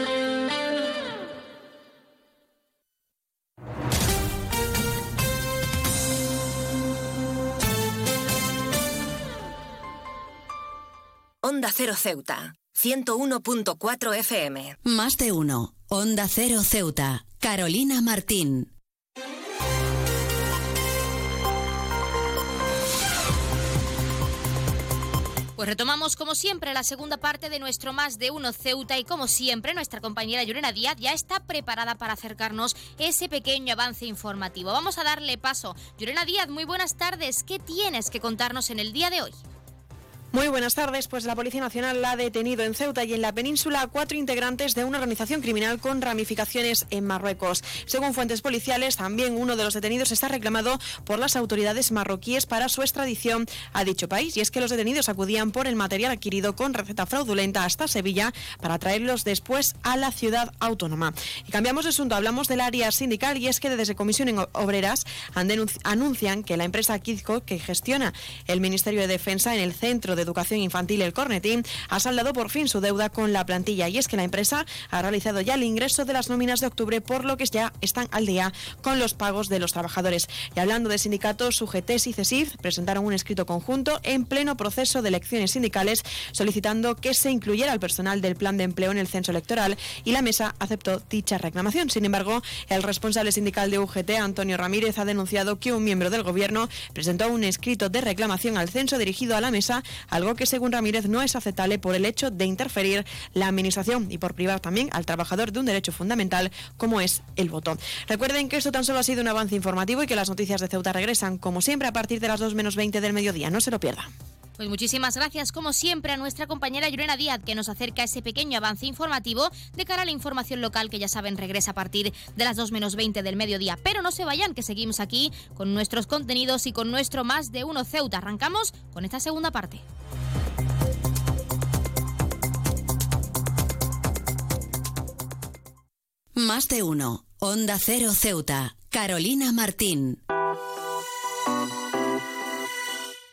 Onda Cero Ceuta, 101.4 FM. Más de uno. Onda Cero Ceuta. Carolina Martín. Pues retomamos como siempre la segunda parte de nuestro Más de Uno Ceuta y como siempre nuestra compañera Llorena Díaz ya está preparada para acercarnos ese pequeño avance informativo. Vamos a darle paso. Llorena Díaz, muy buenas tardes. ¿Qué tienes que contarnos en el día de hoy? Muy buenas tardes. Pues la Policía Nacional ha detenido en Ceuta y en la península a cuatro integrantes de una organización criminal con ramificaciones en Marruecos. Según fuentes policiales, también uno de los detenidos está reclamado por las autoridades marroquíes para su extradición a dicho país. Y es que los detenidos acudían por el material adquirido con receta fraudulenta hasta Sevilla para traerlos después a la ciudad autónoma. Y cambiamos de asunto, hablamos del área sindical y es que desde Comisión en Obreras anuncian que la empresa Kizco, que gestiona el Ministerio de Defensa en el centro de de Educación Infantil, el Cornetín, ha saldado por fin su deuda con la plantilla y es que la empresa ha realizado ya el ingreso de las nóminas de octubre, por lo que ya están al día con los pagos de los trabajadores. Y hablando de sindicatos, UGTs y CESIF presentaron un escrito conjunto en pleno proceso de elecciones sindicales solicitando que se incluyera el personal del plan de empleo en el censo electoral y la mesa aceptó dicha reclamación. Sin embargo, el responsable sindical de UGT, Antonio Ramírez, ha denunciado que un miembro del gobierno presentó un escrito de reclamación al censo dirigido a la mesa, algo que según Ramírez no es aceptable por el hecho de interferir la administración y por privar también al trabajador de un derecho fundamental como es el voto. Recuerden que esto tan solo ha sido un avance informativo y que las noticias de Ceuta regresan como siempre a partir de las 2 menos 20 del mediodía. No se lo pierda. Pues muchísimas gracias, como siempre, a nuestra compañera Llorena Díaz, que nos acerca ese pequeño avance informativo de cara a la información local, que ya saben regresa a partir de las 2 menos 20 del mediodía. Pero no se vayan, que seguimos aquí con nuestros contenidos y con nuestro Más de Uno Ceuta. Arrancamos con esta segunda parte. Más de uno. Onda Cero Ceuta. Carolina Martín.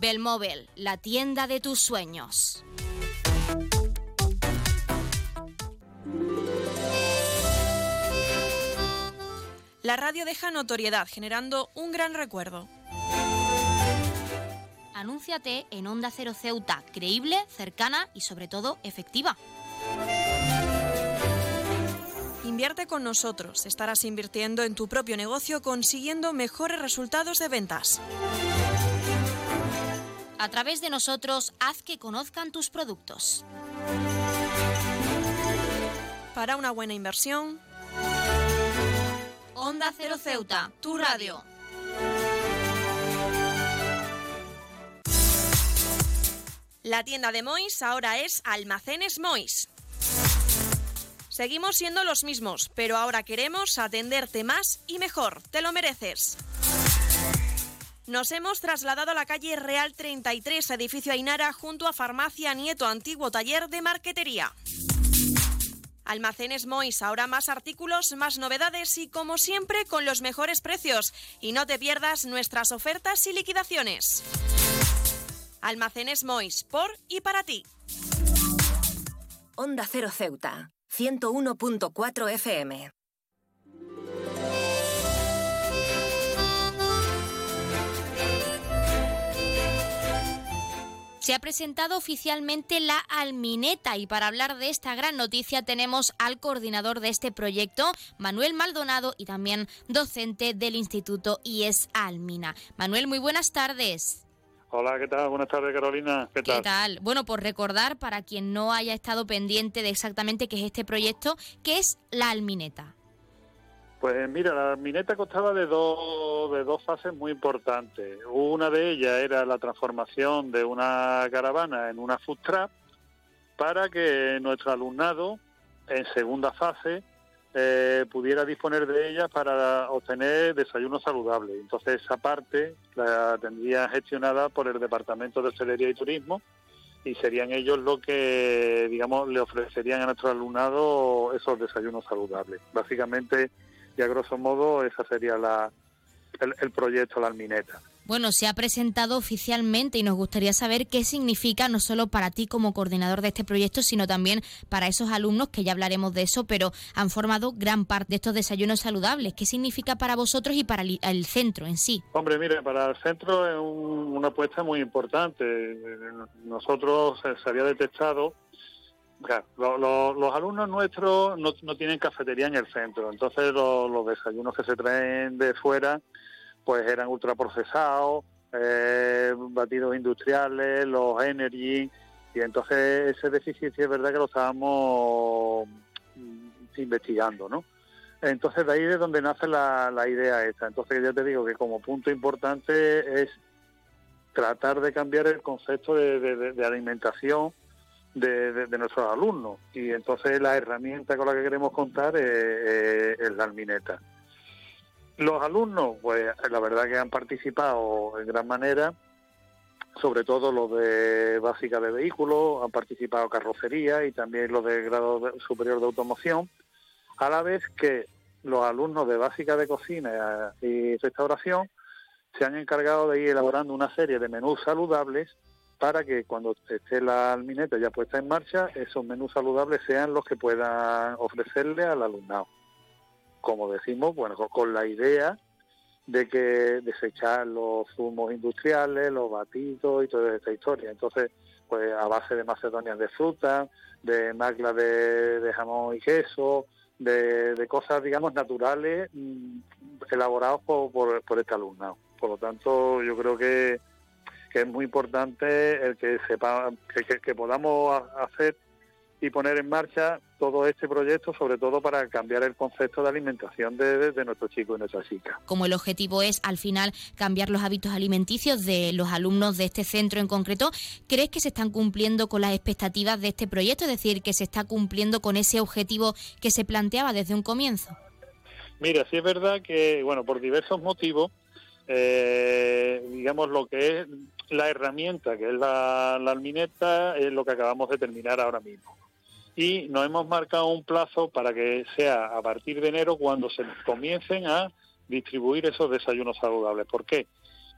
Belmóvil, la tienda de tus sueños. La radio deja notoriedad, generando un gran recuerdo. Anúnciate en Onda Cero Ceuta, creíble, cercana y sobre todo efectiva. Invierte con nosotros. Estarás invirtiendo en tu propio negocio consiguiendo mejores resultados de ventas. A través de nosotros, haz que conozcan tus productos. Para una buena inversión, Onda Cero Ceuta, tu radio. La tienda de Mois ahora es Almacenes Mois. Seguimos siendo los mismos, pero ahora queremos atenderte más y mejor. Te lo mereces. Nos hemos trasladado a la calle Real 33, edificio Ainara, junto a Farmacia Nieto, antiguo taller de marquetería. Almacenes Mois, ahora más artículos, más novedades y como siempre con los mejores precios. Y no te pierdas nuestras ofertas y liquidaciones. Almacenes Mois, por y para ti. Onda Cero Ceuta. 101.4 FM. Se ha presentado oficialmente la Almineta y para hablar de esta gran noticia tenemos al coordinador de este proyecto, Manuel Maldonado, y también docente del Instituto IES Almina. Manuel, muy buenas tardes. Hola, ¿qué tal? Buenas tardes, Carolina. ¿Qué tal? ¿Qué tal? Bueno, por recordar, para quien no haya estado pendiente de exactamente qué es este proyecto, ¿qué es la Almineta? Pues mira, la Almineta constaba de dos, de dos fases muy importantes. Una de ellas era la transformación de una caravana en una food para que nuestro alumnado, en segunda fase, eh, pudiera disponer de ellas para obtener desayuno saludable. Entonces esa parte la tendría gestionada por el Departamento de Hostelería y Turismo y serían ellos los que, digamos, le ofrecerían a nuestro alumnado esos desayunos saludables. Básicamente, y a grosso modo, esa sería la, el, el proyecto La Almineta. Bueno, se ha presentado oficialmente y nos gustaría saber qué significa no solo para ti como coordinador de este proyecto, sino también para esos alumnos, que ya hablaremos de eso, pero han formado gran parte de estos desayunos saludables. ¿Qué significa para vosotros y para el centro en sí? Hombre, mire, para el centro es una apuesta muy importante. Nosotros se había detectado los alumnos nuestros no, tienen cafetería en el centro, entonces los desayunos que se traen de fuera pues eran ultraprocesados, eh, batidos industriales, los energy, y entonces ese déficit es verdad que lo estábamos mm, investigando, ¿no? Entonces de ahí es donde nace la, idea esta. Entonces yo te digo que como punto importante es tratar de cambiar el concepto de, alimentación de, nuestros alumnos. Y entonces la herramienta con la que queremos contar es, es la almineta. Los alumnos, pues la verdad que han participado en gran manera sobre todo los de básica de vehículos, han participado carrocería y también los de grado superior de automoción, a la vez que los alumnos de básica de cocina y restauración se han encargado de ir elaborando una serie de menús saludables para que cuando esté la almineta ya puesta en marcha, esos menús saludables sean los que puedan ofrecerle al alumnado. Como decimos, bueno, con la idea de que desechar los zumos industriales, los batidos y toda esta historia. Entonces, pues a base de macedonias de fruta, de magla de, jamón y queso, de, cosas, digamos, naturales mm, elaborados por, por, este alumnado. Por lo tanto, yo creo que, es muy importante el que sepa que, que podamos hacer y poner en marcha todo este proyecto, sobre todo para cambiar el concepto de alimentación de, nuestros chicos y nuestras chicas. Como el objetivo es, al final, cambiar los hábitos alimenticios de los alumnos de este centro en concreto, ¿crees que se están cumpliendo con las expectativas de este proyecto? Es decir, que se está cumpliendo con ese objetivo que se planteaba desde un comienzo. Mira, sí es verdad que, bueno, por diversos motivos, eh, digamos, lo que es la herramienta, que es la, almineta, es lo que acabamos de terminar ahora mismo y nos hemos marcado un plazo para que sea a partir de enero cuando se comiencen a distribuir esos desayunos saludables. ¿Por qué?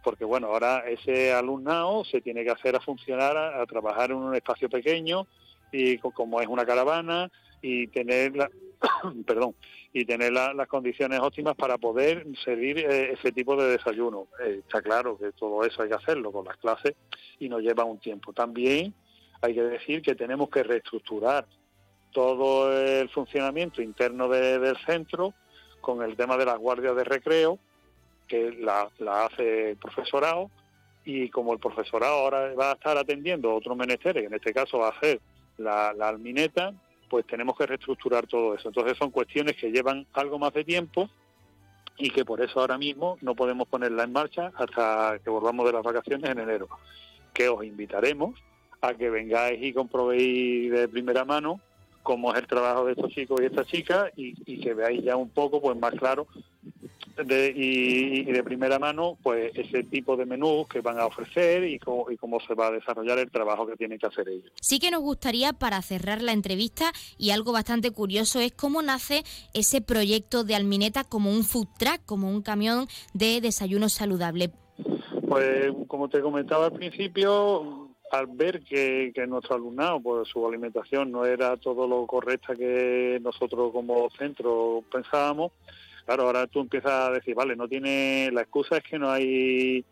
Porque bueno, ahora ese alumnado se tiene que hacer a funcionar, a, trabajar en un espacio pequeño y como es una caravana y tener la, perdón y tener las condiciones óptimas para poder servir eh, ese tipo de desayuno. Eh, está claro que todo eso hay que hacerlo con las clases y nos lleva un tiempo. También hay que decir que tenemos que reestructurar todo el funcionamiento interno del centro con el tema de las guardias de recreo, que la, hace el profesorado, y como el profesorado ahora va a estar atendiendo otros menesteres, en este caso va a ser la almineta, pues tenemos que reestructurar todo eso. Entonces son cuestiones que llevan algo más de tiempo y que por eso ahora mismo no podemos ponerla en marcha hasta que volvamos de las vacaciones en enero. Que os invitaremos a que vengáis y comprobéis de primera mano cómo es el trabajo de estos chicos y estas chicas y, que veáis ya un poco pues más claro de, y, de primera mano pues ese tipo de menús que van a ofrecer y cómo, y cómo se va a desarrollar el trabajo que tienen que hacer ellos. Sí que nos gustaría para cerrar la entrevista y algo bastante curioso es cómo nace ese proyecto de Almineta como un food truck, como un camión de desayuno saludable. Pues como te comentaba al principio, al ver que, nuestro alumnado, pues su alimentación no era todo lo correcta que nosotros como centro pensábamos, claro, ahora tú empiezas a decir, vale, no tiene, la excusa es que no hay,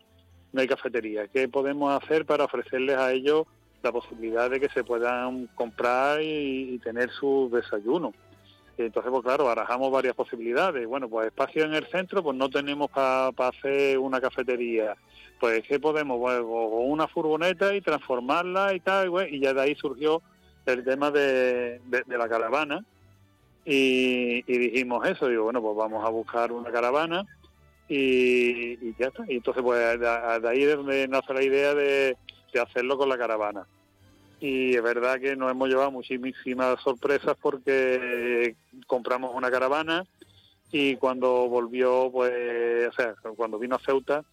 no hay cafetería, ¿qué podemos hacer para ofrecerles a ellos la posibilidad de que se puedan comprar y, tener su desayuno? Entonces, pues claro, barajamos varias posibilidades. Bueno, pues espacio en el centro, pues no tenemos para hacer una cafetería pues ¿qué podemos? Bueno, una furgoneta y transformarla y tal, y ya de ahí surgió el tema de, la caravana y, dijimos eso, digo, bueno, pues vamos a buscar una caravana y, ya está. Y entonces, pues de, ahí es donde nace la idea de, hacerlo con la caravana. Y es verdad que nos hemos llevado muchísimas sorpresas porque compramos una caravana y cuando volvió, pues, o sea, cuando vino a Ceuta,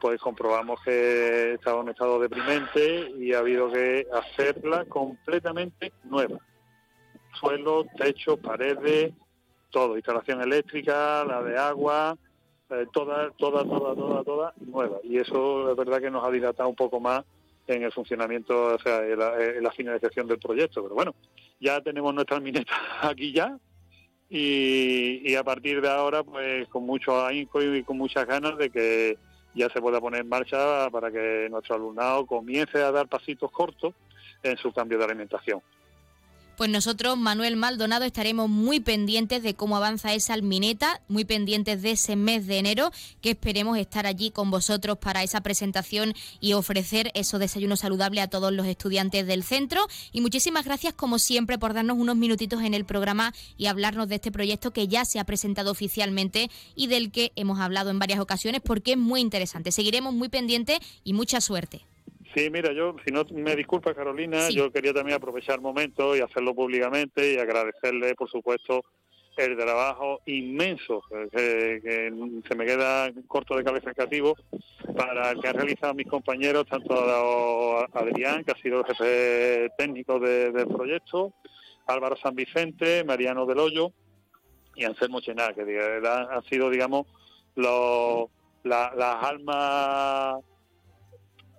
pues comprobamos que estaba en un estado deprimente y ha habido que hacerla completamente nueva. Suelo, techo, paredes, todo, instalación eléctrica, la de agua, eh, toda, toda, toda, toda, toda nueva. Y eso es verdad que nos ha dilatado un poco más en el funcionamiento, o sea, en la, finalización del proyecto. Pero bueno, ya tenemos nuestra mineta aquí ya y, y a partir de ahora, pues con mucho ahínco y con muchas ganas de que ya se pueda poner en marcha para que nuestro alumnado comience a dar pasitos cortos en su cambio de alimentación. Pues nosotros, Manuel Maldonado, estaremos muy pendientes de cómo avanza esa almineta, muy pendientes de ese mes de enero, que esperemos estar allí con vosotros para esa presentación y ofrecer esos desayunos saludables a todos los estudiantes del centro. Y muchísimas gracias, como siempre, por darnos unos minutitos en el programa y hablarnos de este proyecto que ya se ha presentado oficialmente y del que hemos hablado en varias ocasiones, porque es muy interesante. Seguiremos muy pendientes y mucha suerte. Sí, mira, yo, si no me disculpa Carolina, yo quería también aprovechar el momento y hacerlo públicamente y agradecerle, por supuesto, el trabajo inmenso que, se me queda corto de calificativo para el que han realizado mis compañeros, tanto Adrián, que ha sido el jefe técnico del proyecto, Álvaro San Vicente, Mariano del Hoyo y Anselmo Chená, que han sido, digamos, los, las almas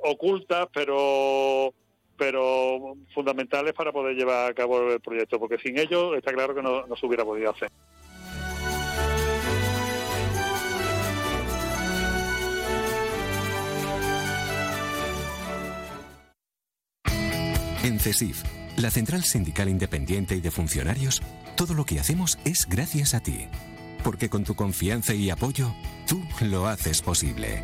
ocultas, pero pero fundamentales para poder llevar a cabo el proyecto, porque sin ellos está claro que no, no se hubiera podido hacer. En CESIF, la Central Sindical Independiente y de Funcionarios, todo lo que hacemos es gracias a ti. Porque con tu confianza y apoyo, tú lo haces posible.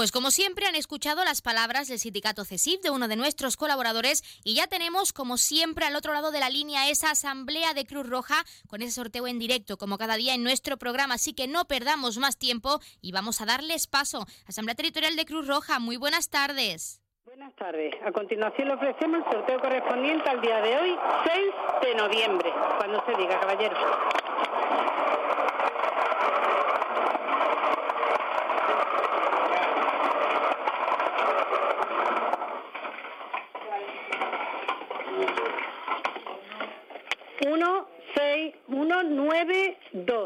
Pues como siempre han escuchado las palabras del sindicato CESIF de uno de nuestros colaboradores y ya tenemos como siempre al otro lado de la línea esa asamblea de Cruz Roja con ese sorteo en directo como cada día en nuestro programa, así que no perdamos más tiempo y vamos a darles paso. Asamblea Territorial de Cruz Roja, muy buenas tardes. Buenas tardes. A continuación le ofrecemos el sorteo correspondiente al día de hoy, 6 de noviembre. Cuando se diga, caballeros.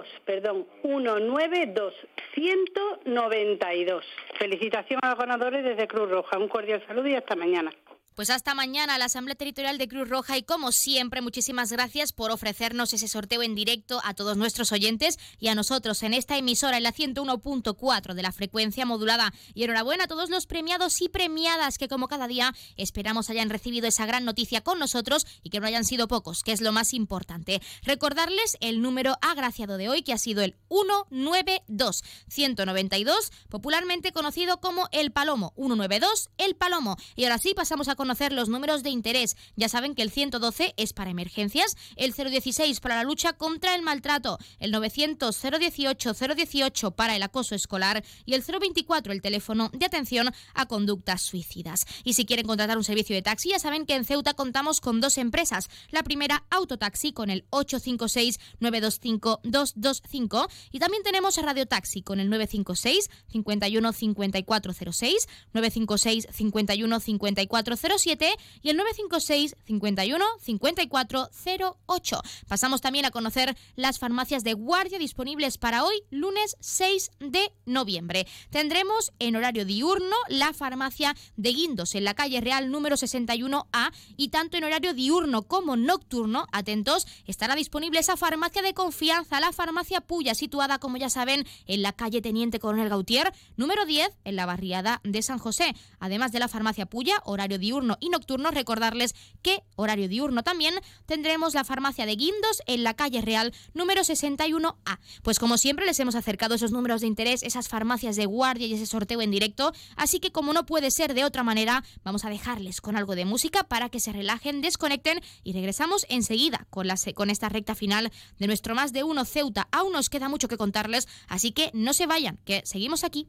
2, perdón, 192 192. Felicitaciones a los ganadores desde Cruz Roja. Un cordial saludo y hasta mañana. Pues hasta mañana la Asamblea Territorial de Cruz Roja y como siempre muchísimas gracias por ofrecernos ese sorteo en directo a todos nuestros oyentes y a nosotros en esta emisora en la 101.4 de la frecuencia modulada. Y enhorabuena a todos los premiados y premiadas que como cada día esperamos hayan recibido esa gran noticia con nosotros y que no hayan sido pocos, que es lo más importante. Recordarles el número agraciado de hoy que ha sido el 192 192, popularmente conocido como el Palomo. 192 el Palomo. Y ahora sí pasamos a conocer los números de interés. Ya saben que el 112 es para emergencias, el 016 para la lucha contra el maltrato, el 900 018 018 para el acoso escolar y el 024 el teléfono de atención a conductas suicidas. Y si quieren contratar un servicio de taxi, ya saben que en Ceuta contamos con dos empresas. La primera, Autotaxi, con el 856 925 225 y también tenemos Radio Taxi con el 956 51 5406, 956 51 5406 y el 956 51 54 08. Pasamos también a conocer las farmacias de guardia disponibles para hoy, lunes 6 de noviembre. Tendremos en horario diurno la farmacia de Guindos en la calle Real número 61A y tanto en horario diurno como nocturno, atentos, estará disponible esa farmacia de confianza, la farmacia Puya, situada, como ya saben, en la calle Teniente Coronel Gautier, número 10, en la barriada de San José. Además de la farmacia Puya, horario diurno y nocturno, recordarles que horario diurno también tendremos la farmacia de Guindos en la calle Real número 61A. Pues como siempre les hemos acercado esos números de interés, esas farmacias de guardia y ese sorteo en directo, así que como no puede ser de otra manera, vamos a dejarles con algo de música para que se relajen, desconecten y regresamos enseguida con, la, con esta recta final de nuestro más de uno Ceuta. Aún nos queda mucho que contarles, así que no se vayan, que seguimos aquí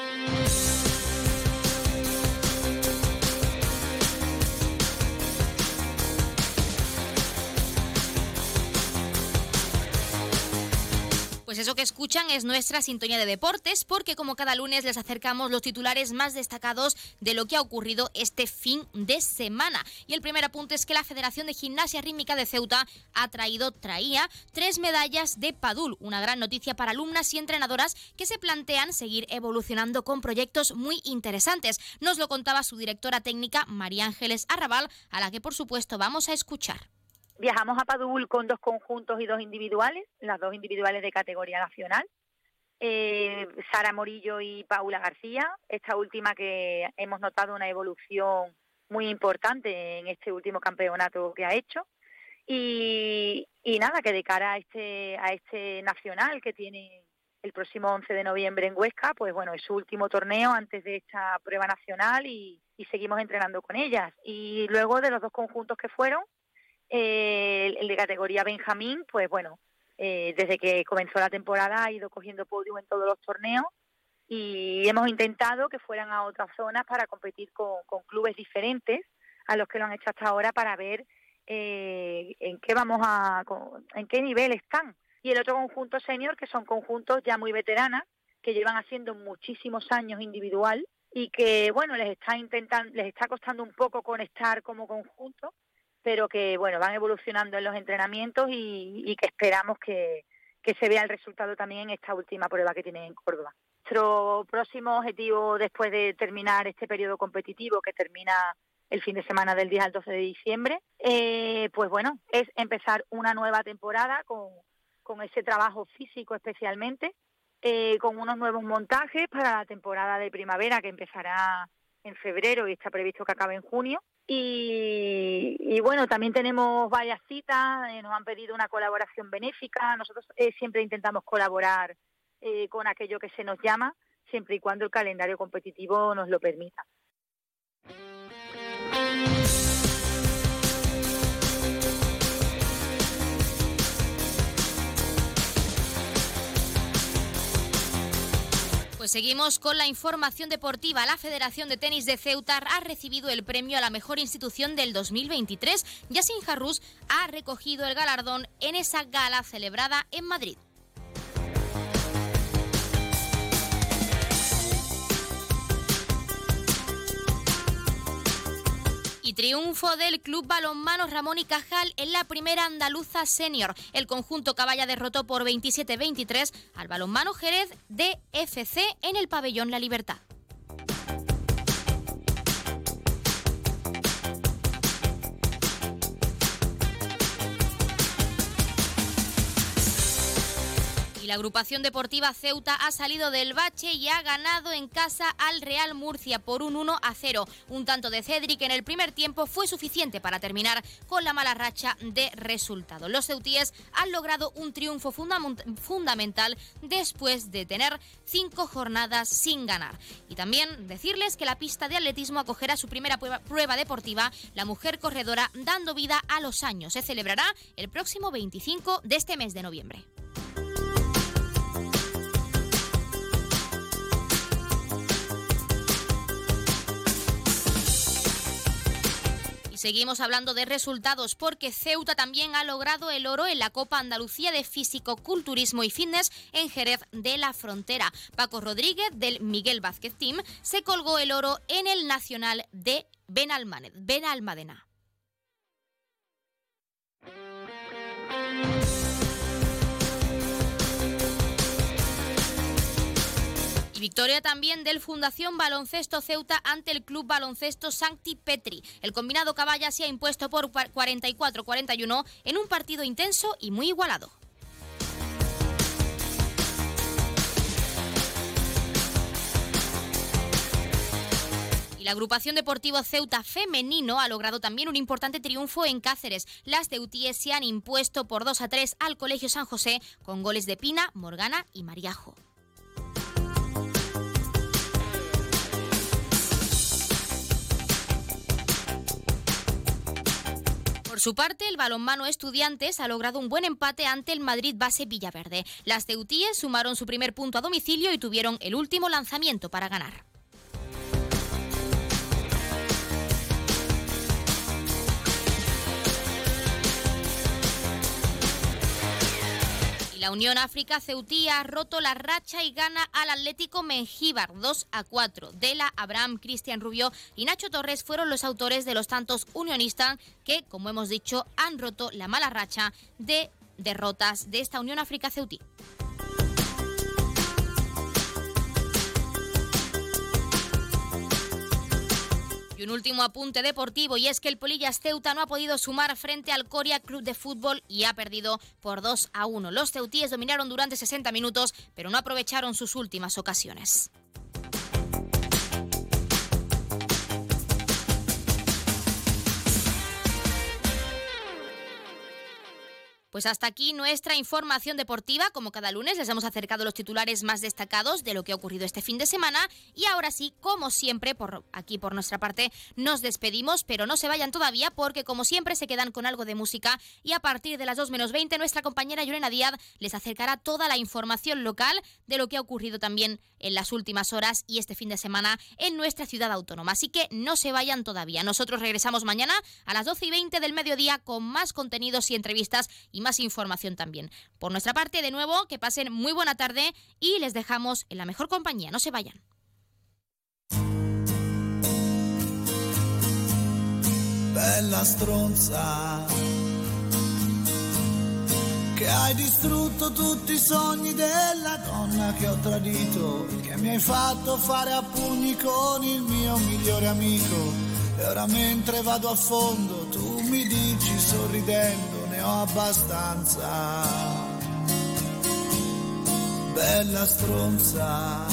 Música Pues eso que escuchan es nuestra sintonía de deportes, porque como cada lunes les acercamos los titulares más destacados de lo que ha ocurrido este fin de semana. Y el primer apunte es que la Federación de Gimnasia Rítmica de Ceuta ha traído, traía, tres medallas de Padul, una gran noticia para alumnas y entrenadoras que se plantean seguir evolucionando con proyectos muy interesantes. Nos lo contaba su directora técnica, María Ángeles Arrabal, a la que por supuesto vamos a escuchar. Viajamos a Padul con dos conjuntos y dos individuales, las dos individuales de categoría nacional. Eh, Sara Morillo y Paula García, esta última que hemos notado una evolución muy importante en este último campeonato que ha hecho. Y, nada, que de cara a este, a este nacional que tiene el próximo 11 de noviembre en Huesca, pues bueno, es su último torneo antes de esta prueba nacional y seguimos entrenando con ellas. Y luego de los dos conjuntos que fueron, eh, el de categoría Benjamín, pues bueno, eh, desde que comenzó la temporada ha ido cogiendo podio en todos los torneos y hemos intentado que fueran a otras zonas para competir con, clubes diferentes a los que lo han hecho hasta ahora para ver eh, en qué vamos a, en qué nivel están. Y el otro conjunto senior, que son conjuntos ya muy veteranas, que llevan haciendo muchísimos años individual y que bueno les está intentando, les está costando un poco conectar como conjunto, pero que bueno van evolucionando en los entrenamientos y, y que esperamos que, que se vea el resultado también en esta última prueba que tienen en Córdoba. Nuestro próximo objetivo después de terminar este periodo competitivo que termina el fin de semana del 10 al 12 de diciembre, eh, pues bueno, es empezar una nueva temporada con, con ese trabajo físico especialmente, eh, con unos nuevos montajes para la temporada de primavera que empezará en febrero y está previsto que acabe en junio. Y, y bueno, también tenemos varias citas, eh, nos han pedido una colaboración benéfica, nosotros eh, siempre intentamos colaborar eh, con aquello que se nos llama, siempre y cuando el calendario competitivo nos lo permita. Pues seguimos con la información deportiva. La Federación de Tenis de Ceuta ha recibido el premio a la mejor institución del 2023. Yassin Harrus ha recogido el galardón en esa gala celebrada en Madrid. Triunfo del Club Balonmano Ramón y Cajal en la primera andaluza senior. El conjunto Caballa derrotó por 27-23 al Balonmano Jerez de FC en el pabellón La Libertad. La agrupación deportiva Ceuta ha salido del bache y ha ganado en casa al Real Murcia por un 1 a 0. Un tanto de Cedric en el primer tiempo fue suficiente para terminar con la mala racha de resultado. Los ceutíes han logrado un triunfo fundamental después de tener cinco jornadas sin ganar. Y también decirles que la pista de atletismo acogerá su primera prueba deportiva, la mujer corredora dando vida a los años. Se celebrará el próximo 25 de este mes de noviembre. Seguimos hablando de resultados porque Ceuta también ha logrado el oro en la Copa Andalucía de Físico, Culturismo y Fitness en Jerez de la Frontera. Paco Rodríguez del Miguel Vázquez Team se colgó el oro en el Nacional de Benalmádena. Victoria también del Fundación Baloncesto Ceuta ante el Club Baloncesto Sancti Petri. El combinado caballa se ha impuesto por 44-41 en un partido intenso y muy igualado. Y la agrupación deportiva Ceuta Femenino ha logrado también un importante triunfo en Cáceres. Las Ceutíes se han impuesto por 2 a 3 al Colegio San José con goles de Pina, Morgana y Mariajo. Por su parte, el balonmano Estudiantes ha logrado un buen empate ante el Madrid base Villaverde. Las Ceutíes sumaron su primer punto a domicilio y tuvieron el último lanzamiento para ganar. Unión África Ceutí ha roto la racha y gana al Atlético Mengíbar 2 a 4. Dela, Abraham, Cristian Rubio y Nacho Torres fueron los autores de los tantos unionistas que, como hemos dicho, han roto la mala racha de derrotas de esta Unión África Ceutí. Y un último apunte deportivo y es que el Polillas Ceuta no ha podido sumar frente al Coria Club de Fútbol y ha perdido por 2 a 1. Los ceutíes dominaron durante 60 minutos, pero no aprovecharon sus últimas ocasiones. Pues hasta aquí nuestra información deportiva. Como cada lunes les hemos acercado los titulares más destacados de lo que ha ocurrido este fin de semana. Y ahora sí, como siempre, por aquí por nuestra parte, nos despedimos, pero no se vayan todavía porque como siempre se quedan con algo de música y a partir de las 2 menos 20 nuestra compañera Yurena Díaz les acercará toda la información local de lo que ha ocurrido también en las últimas horas y este fin de semana en nuestra ciudad autónoma. Así que no se vayan todavía. Nosotros regresamos mañana a las 12 y 20 del mediodía con más contenidos y entrevistas más información también. Por nuestra parte, de nuevo, que pasen muy buena tarde y les dejamos en la mejor compañía. No se vayan. Bella stronza che hai distrutto tutti i sogni della donna che ho tradito, che mi hai fatto fare a pugni con il mio migliore amico. E ora mentre vado a fondo tu mi dici sorridendo ho abbastanza. Bella stronza,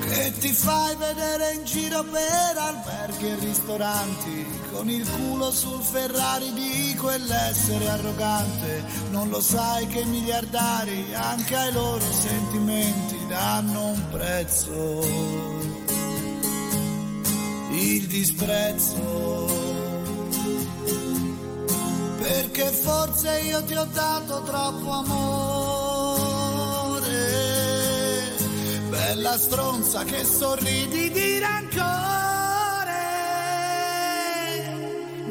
che ti fai vedere in giro per alberghi e ristoranti, con il culo sul Ferrari di quell'essere arrogante. Non lo sai che i miliardari anche ai loro sentimenti danno un prezzo. Il disprezzo perché forse io ti ho dato troppo amore bella stronza che sorridi di rancore.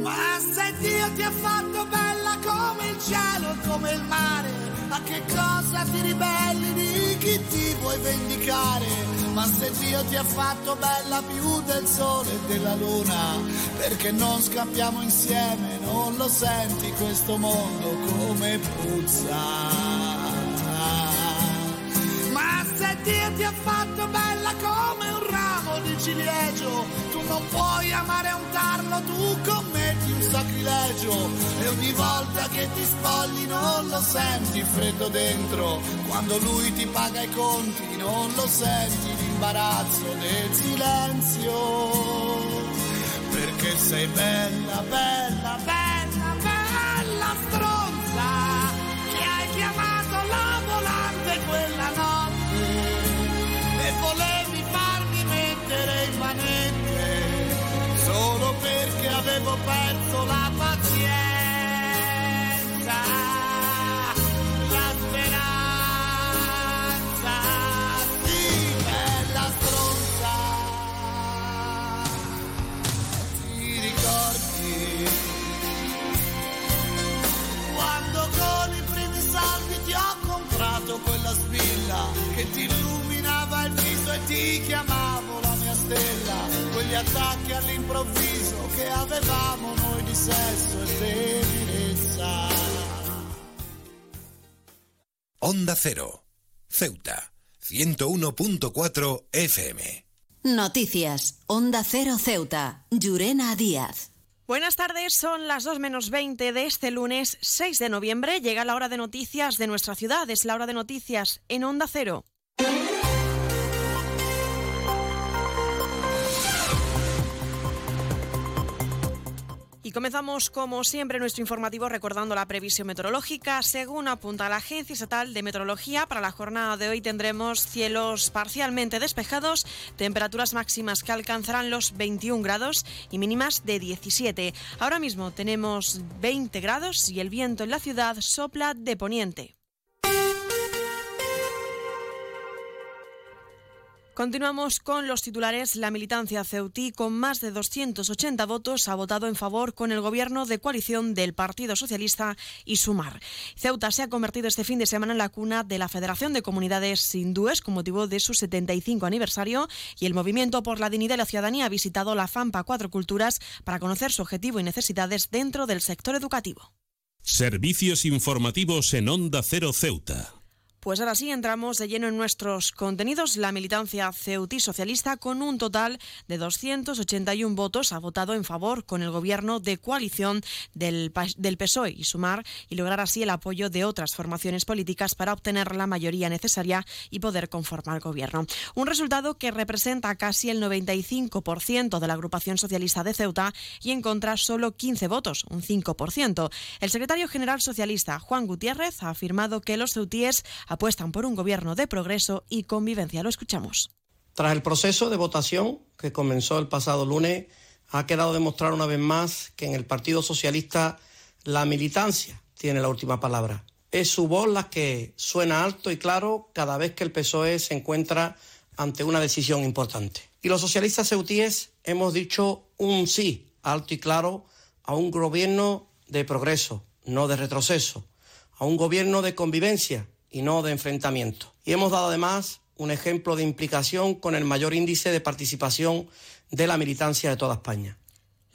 Ma se Dio ti ha fatto bella come il cielo e come il mare, a che cosa ti ribelli di chi ti vuoi vendicare? Ma se Dio ti ha fatto bella più del sole e della luna, perché non scappiamo insieme? Non lo senti questo mondo come puzza? Ma se Dio ti ha fatto bella come un di ciliegio, tu non puoi amare un tarlo, tu commetti un sacrilegio. E ogni volta che ti spogli non lo senti freddo dentro, quando lui ti paga i conti non lo senti l'imbarazzo del silenzio. Perché sei bella, bella, avevo perso la pazienza, la speranza, sì, bella stronza, ti ricordi? Quando con i primi saldi ti ho comprato quella spilla che ti illuminava il viso e ti chiamavo la mia stella, quegli attacchi all'improvviso che avevamo noi di sesso e tenerezza. Onda Cero, Ceuta, 101.4 FM. Noticias. Onda Cero Ceuta. Llurena Díaz. Buenas tardes, son las 2 menos 20 de este lunes 6 de noviembre. Llega la hora de noticias de nuestra ciudad. Es la hora de noticias en Onda Cero. Comenzamos, como siempre, nuestro informativo recordando la previsión meteorológica. Según apunta la Agencia Estatal de Meteorología, para la jornada de hoy tendremos cielos parcialmente despejados, temperaturas máximas que alcanzarán los 21 grados y mínimas de 17. Ahora mismo tenemos 20 grados y el viento en la ciudad sopla de poniente. Continuamos con los titulares. La militancia ceutí, con más de 280 votos, ha votado en favor con el gobierno de coalición del Partido Socialista y Sumar. Ceuta se ha convertido este fin de semana en la cuna de la Federación de Comunidades Hindúes con motivo de su 75 aniversario y el Movimiento por la Dignidad de la Ciudadanía ha visitado la FAMPA Cuatro Culturas para conocer su objetivo y necesidades dentro del sector educativo. Servicios informativos en Onda Cero Ceuta. Pues ahora sí, entramos de lleno en nuestros contenidos. La militancia ceutí socialista, con un total de 281 votos, ha votado en favor con el gobierno de coalición del, PSOE y Sumar y lograr así el apoyo de otras formaciones políticas para obtener la mayoría necesaria y poder conformar gobierno. Un resultado que representa casi el 95% de la agrupación socialista de Ceuta y en contra solo 15 votos, un 5%. El secretario general socialista, Juan Gutiérrez, ha afirmado que los ceutíes apuestan por un gobierno de progreso y convivencia. Lo escuchamos. Tras el proceso de votación que comenzó el pasado lunes, ha quedado demostrar una vez más que en el Partido Socialista la militancia tiene la última palabra. Es su voz la que suena alto y claro cada vez que el PSOE se encuentra ante una decisión importante. Y los socialistas ceutíes hemos dicho un sí alto y claro a un gobierno de progreso, no de retroceso, a un gobierno de convivencia y no de enfrentamiento. Y hemos dado además un ejemplo de implicación con el mayor índice de participación de la militancia de toda España.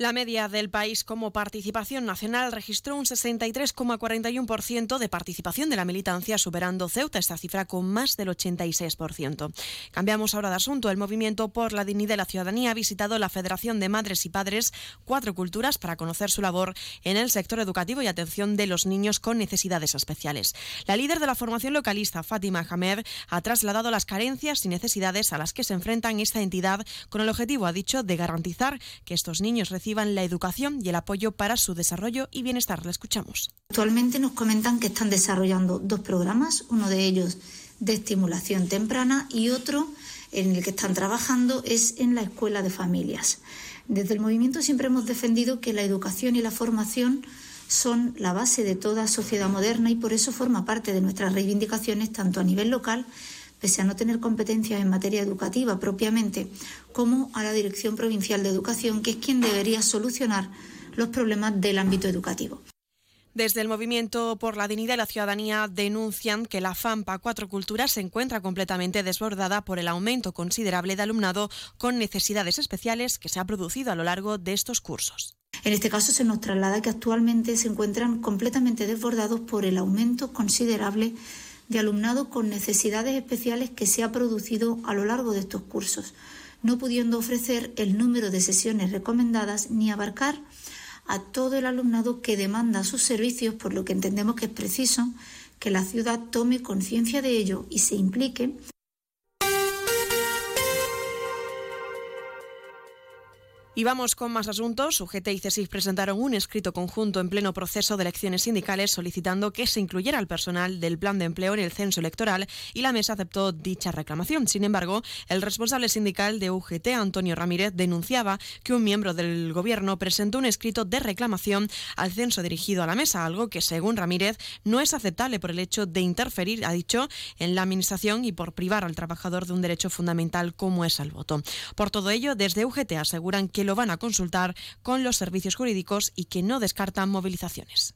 La media del país como participación nacional registró un 63,41% de participación de la militancia, superando Ceuta esta cifra con más del 86%. Cambiamos ahora de asunto. El Movimiento por la Dignidad de la Ciudadanía ha visitado la Federación de Madres y Padres Cuatro Culturas para conocer su labor en el sector educativo y atención de los niños con necesidades especiales. La líder de la formación localista, Fátima Hamed, ha trasladado las carencias y necesidades a las que se enfrentan esta entidad con el objetivo, ha dicho, de garantizar que estos niños reciban la educación y el apoyo para su desarrollo y bienestar. La escuchamos. Actualmente nos comentan que están desarrollando dos programas, uno de ellos de estimulación temprana y otro en el que están trabajando es en la escuela de familias. Desde el movimiento siempre hemos defendido que la educación y la formación son la base de toda sociedad moderna y por eso forma parte de nuestras reivindicaciones tanto a nivel local pese a no tener competencias en materia educativa propiamente, como a la Dirección Provincial de Educación, que es quien debería solucionar los problemas del ámbito educativo. Desde el Movimiento por la Dignidad y la Ciudadanía denuncian que la FAMPA Cuatro Culturas se encuentra completamente desbordada por el aumento considerable de alumnado con necesidades especiales que se ha producido a lo largo de estos cursos. En este caso se nos traslada que actualmente se encuentran completamente desbordados por el aumento considerable de alumnado con necesidades especiales que se ha producido a lo largo de estos cursos, no pudiendo ofrecer el número de sesiones recomendadas ni abarcar a todo el alumnado que demanda sus servicios, por lo que entendemos que es preciso que la ciudad tome conciencia de ello y se implique Y vamos con más asuntos. UGT y CESIF presentaron un escrito conjunto en pleno proceso de elecciones sindicales solicitando que se incluyera el personal del plan de empleo en el censo electoral y la mesa aceptó dicha reclamación. Sin embargo, el responsable sindical de UGT, Antonio Ramírez, denunciaba que un miembro del gobierno presentó un escrito de reclamación al censo dirigido a la mesa, algo que, según Ramírez, no es aceptable por el hecho de interferir, ha dicho, en la administración y por privar al trabajador de un derecho fundamental como es el voto. Por todo ello, desde UGT aseguran que lo van a consultar con los servicios jurídicos y que no descartan movilizaciones.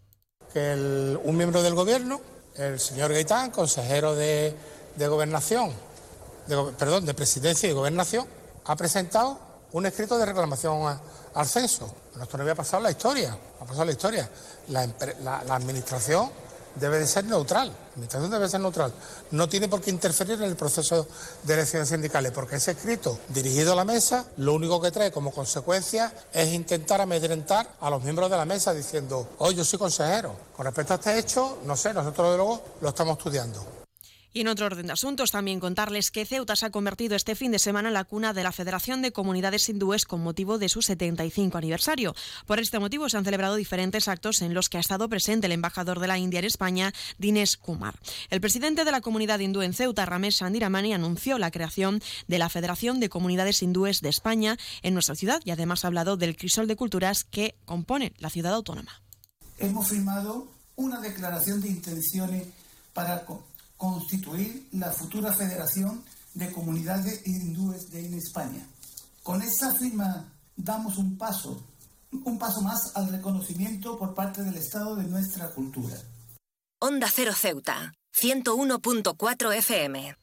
Que un miembro del Gobierno, el señor Gaitán, consejero de, Gobernación, perdón, de Presidencia y Gobernación, ha presentado un escrito de reclamación al censo. Esto no había pasado la historia, ha pasado la historia. la Administración debe de ser neutral. La administración debe ser neutral. No tiene por qué interferir en el proceso de elecciones sindicales, porque ese escrito dirigido a la mesa lo único que trae como consecuencia es intentar amedrentar a los miembros de la mesa diciendo, hoy yo soy consejero. Con respecto a este hecho, no sé, nosotros de luego lo estamos estudiando. Y en otro orden de asuntos, también contarles que Ceuta se ha convertido este fin de semana en la cuna de la Federación de Comunidades Hindúes con motivo de su 75 aniversario. Por este motivo se han celebrado diferentes actos en los que ha estado presente el embajador de la India en España, Dines Kumar. El presidente de la comunidad hindú en Ceuta, Ramesh Sandiramani, anunció la creación de la Federación de Comunidades Hindúes de España en nuestra ciudad y además ha hablado del crisol de culturas que compone la ciudad autónoma. Hemos firmado una declaración de intenciones para constituir la futura Federación de Comunidades Hindúes de España. Con esta firma damos un paso, un paso más al reconocimiento por parte del Estado de nuestra cultura. Onda Cero Ceuta, 101.4 FM.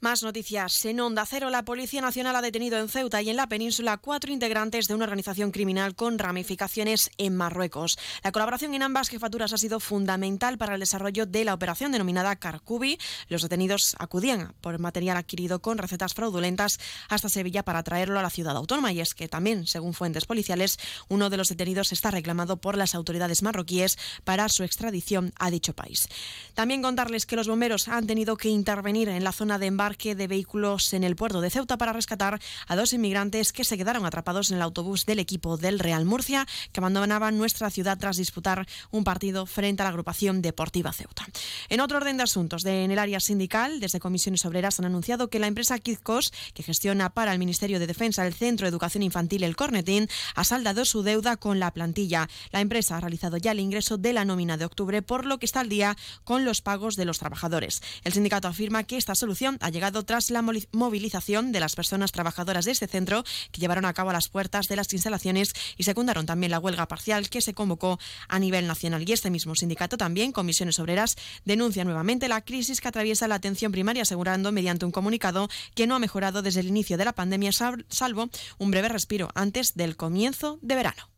Más noticias. En Onda Cero, la Policía Nacional ha detenido en Ceuta y en la península cuatro integrantes de una organización criminal con ramificaciones en Marruecos. La colaboración en ambas jefaturas ha sido fundamental para el desarrollo de la operación denominada Carcubi. Los detenidos acudían por material adquirido con recetas fraudulentas hasta Sevilla para traerlo a la ciudad autónoma. Y es que también, según fuentes policiales, uno de los detenidos está reclamado por las autoridades marroquíes para su extradición a dicho país. También contarles que los bomberos han tenido que intervenir en la zona de embarque de vehículos en el puerto de Ceuta para rescatar a dos inmigrantes que se quedaron atrapados en el autobús del equipo del Real Murcia que abandonaban nuestra ciudad tras disputar un partido frente a la agrupación deportiva Ceuta. En otro orden de asuntos, de, en el área sindical, desde comisiones obreras han anunciado que la empresa Kizkos, que gestiona para el Ministerio de Defensa el Centro de Educación Infantil El Cornetín, ha saldado su deuda con la plantilla. La empresa ha realizado ya el ingreso de la nómina de octubre, por lo que está al día con los pagos de los trabajadores. El sindicato afirma que esta solución ha llegado tras la movilización de las personas trabajadoras de este centro que llevaron a cabo las puertas de las instalaciones y secundaron también la huelga parcial que se convocó a nivel nacional. Y este mismo sindicato también, Comisiones Obreras, denuncia nuevamente la crisis que atraviesa la atención primaria, asegurando mediante un comunicado que no ha mejorado desde el inicio de la pandemia, salvo un breve respiro antes del comienzo de verano.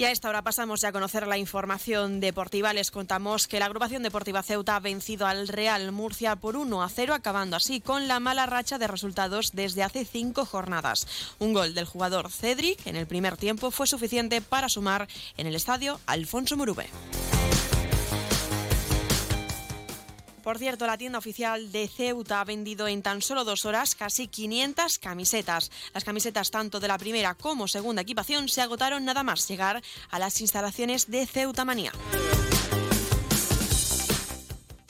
Y a esta hora pasamos ya a conocer la información deportiva. Les contamos que la agrupación deportiva Ceuta ha vencido al Real Murcia por 1 a 0, acabando así con la mala racha de resultados desde hace cinco jornadas. Un gol del jugador Cedric en el primer tiempo fue suficiente para sumar en el estadio Alfonso Murube. Por cierto, la tienda oficial de Ceuta ha vendido en tan solo dos horas casi 500 camisetas. Las camisetas tanto de la primera como segunda equipación se agotaron nada más llegar a las instalaciones de Ceuta Manía.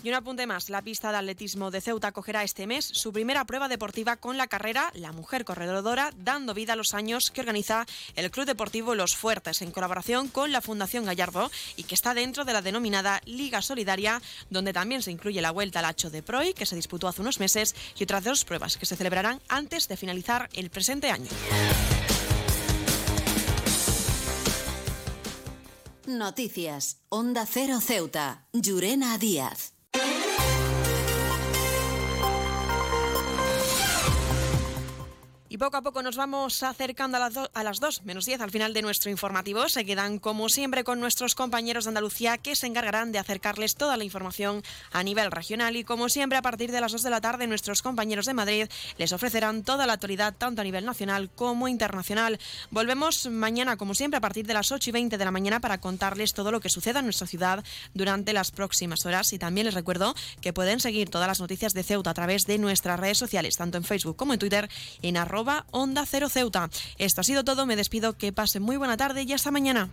Y un apunte más, la pista de atletismo de Ceuta acogerá este mes su primera prueba deportiva con la carrera La Mujer Corredora, dando vida a los años que organiza el Club Deportivo Los Fuertes en colaboración con la Fundación Gallardo y que está dentro de la denominada Liga Solidaria, donde también se incluye la Vuelta al Hacho de Proi, que se disputó hace unos meses, y otras dos pruebas que se celebrarán antes de finalizar el presente año. Noticias. Onda Cero Ceuta. Llurena Díaz. Poco a poco nos vamos acercando a las, a las 2 menos 10 al final de nuestro informativo. Se quedan como siempre con nuestros compañeros de Andalucía que se encargarán de acercarles toda la información a nivel regional y como siempre a partir de las 2 de la tarde nuestros compañeros de Madrid les ofrecerán toda la actualidad tanto a nivel nacional como internacional. Volvemos mañana como siempre a partir de las 8 y 20 de la mañana para contarles todo lo que suceda en nuestra ciudad durante las próximas horas y también les recuerdo que pueden seguir todas las noticias de Ceuta a través de nuestras redes sociales tanto en Facebook como en Twitter en arroba Onda Cero Ceuta. Esto ha sido todo, me despido, que pasen muy buena tarde y hasta mañana.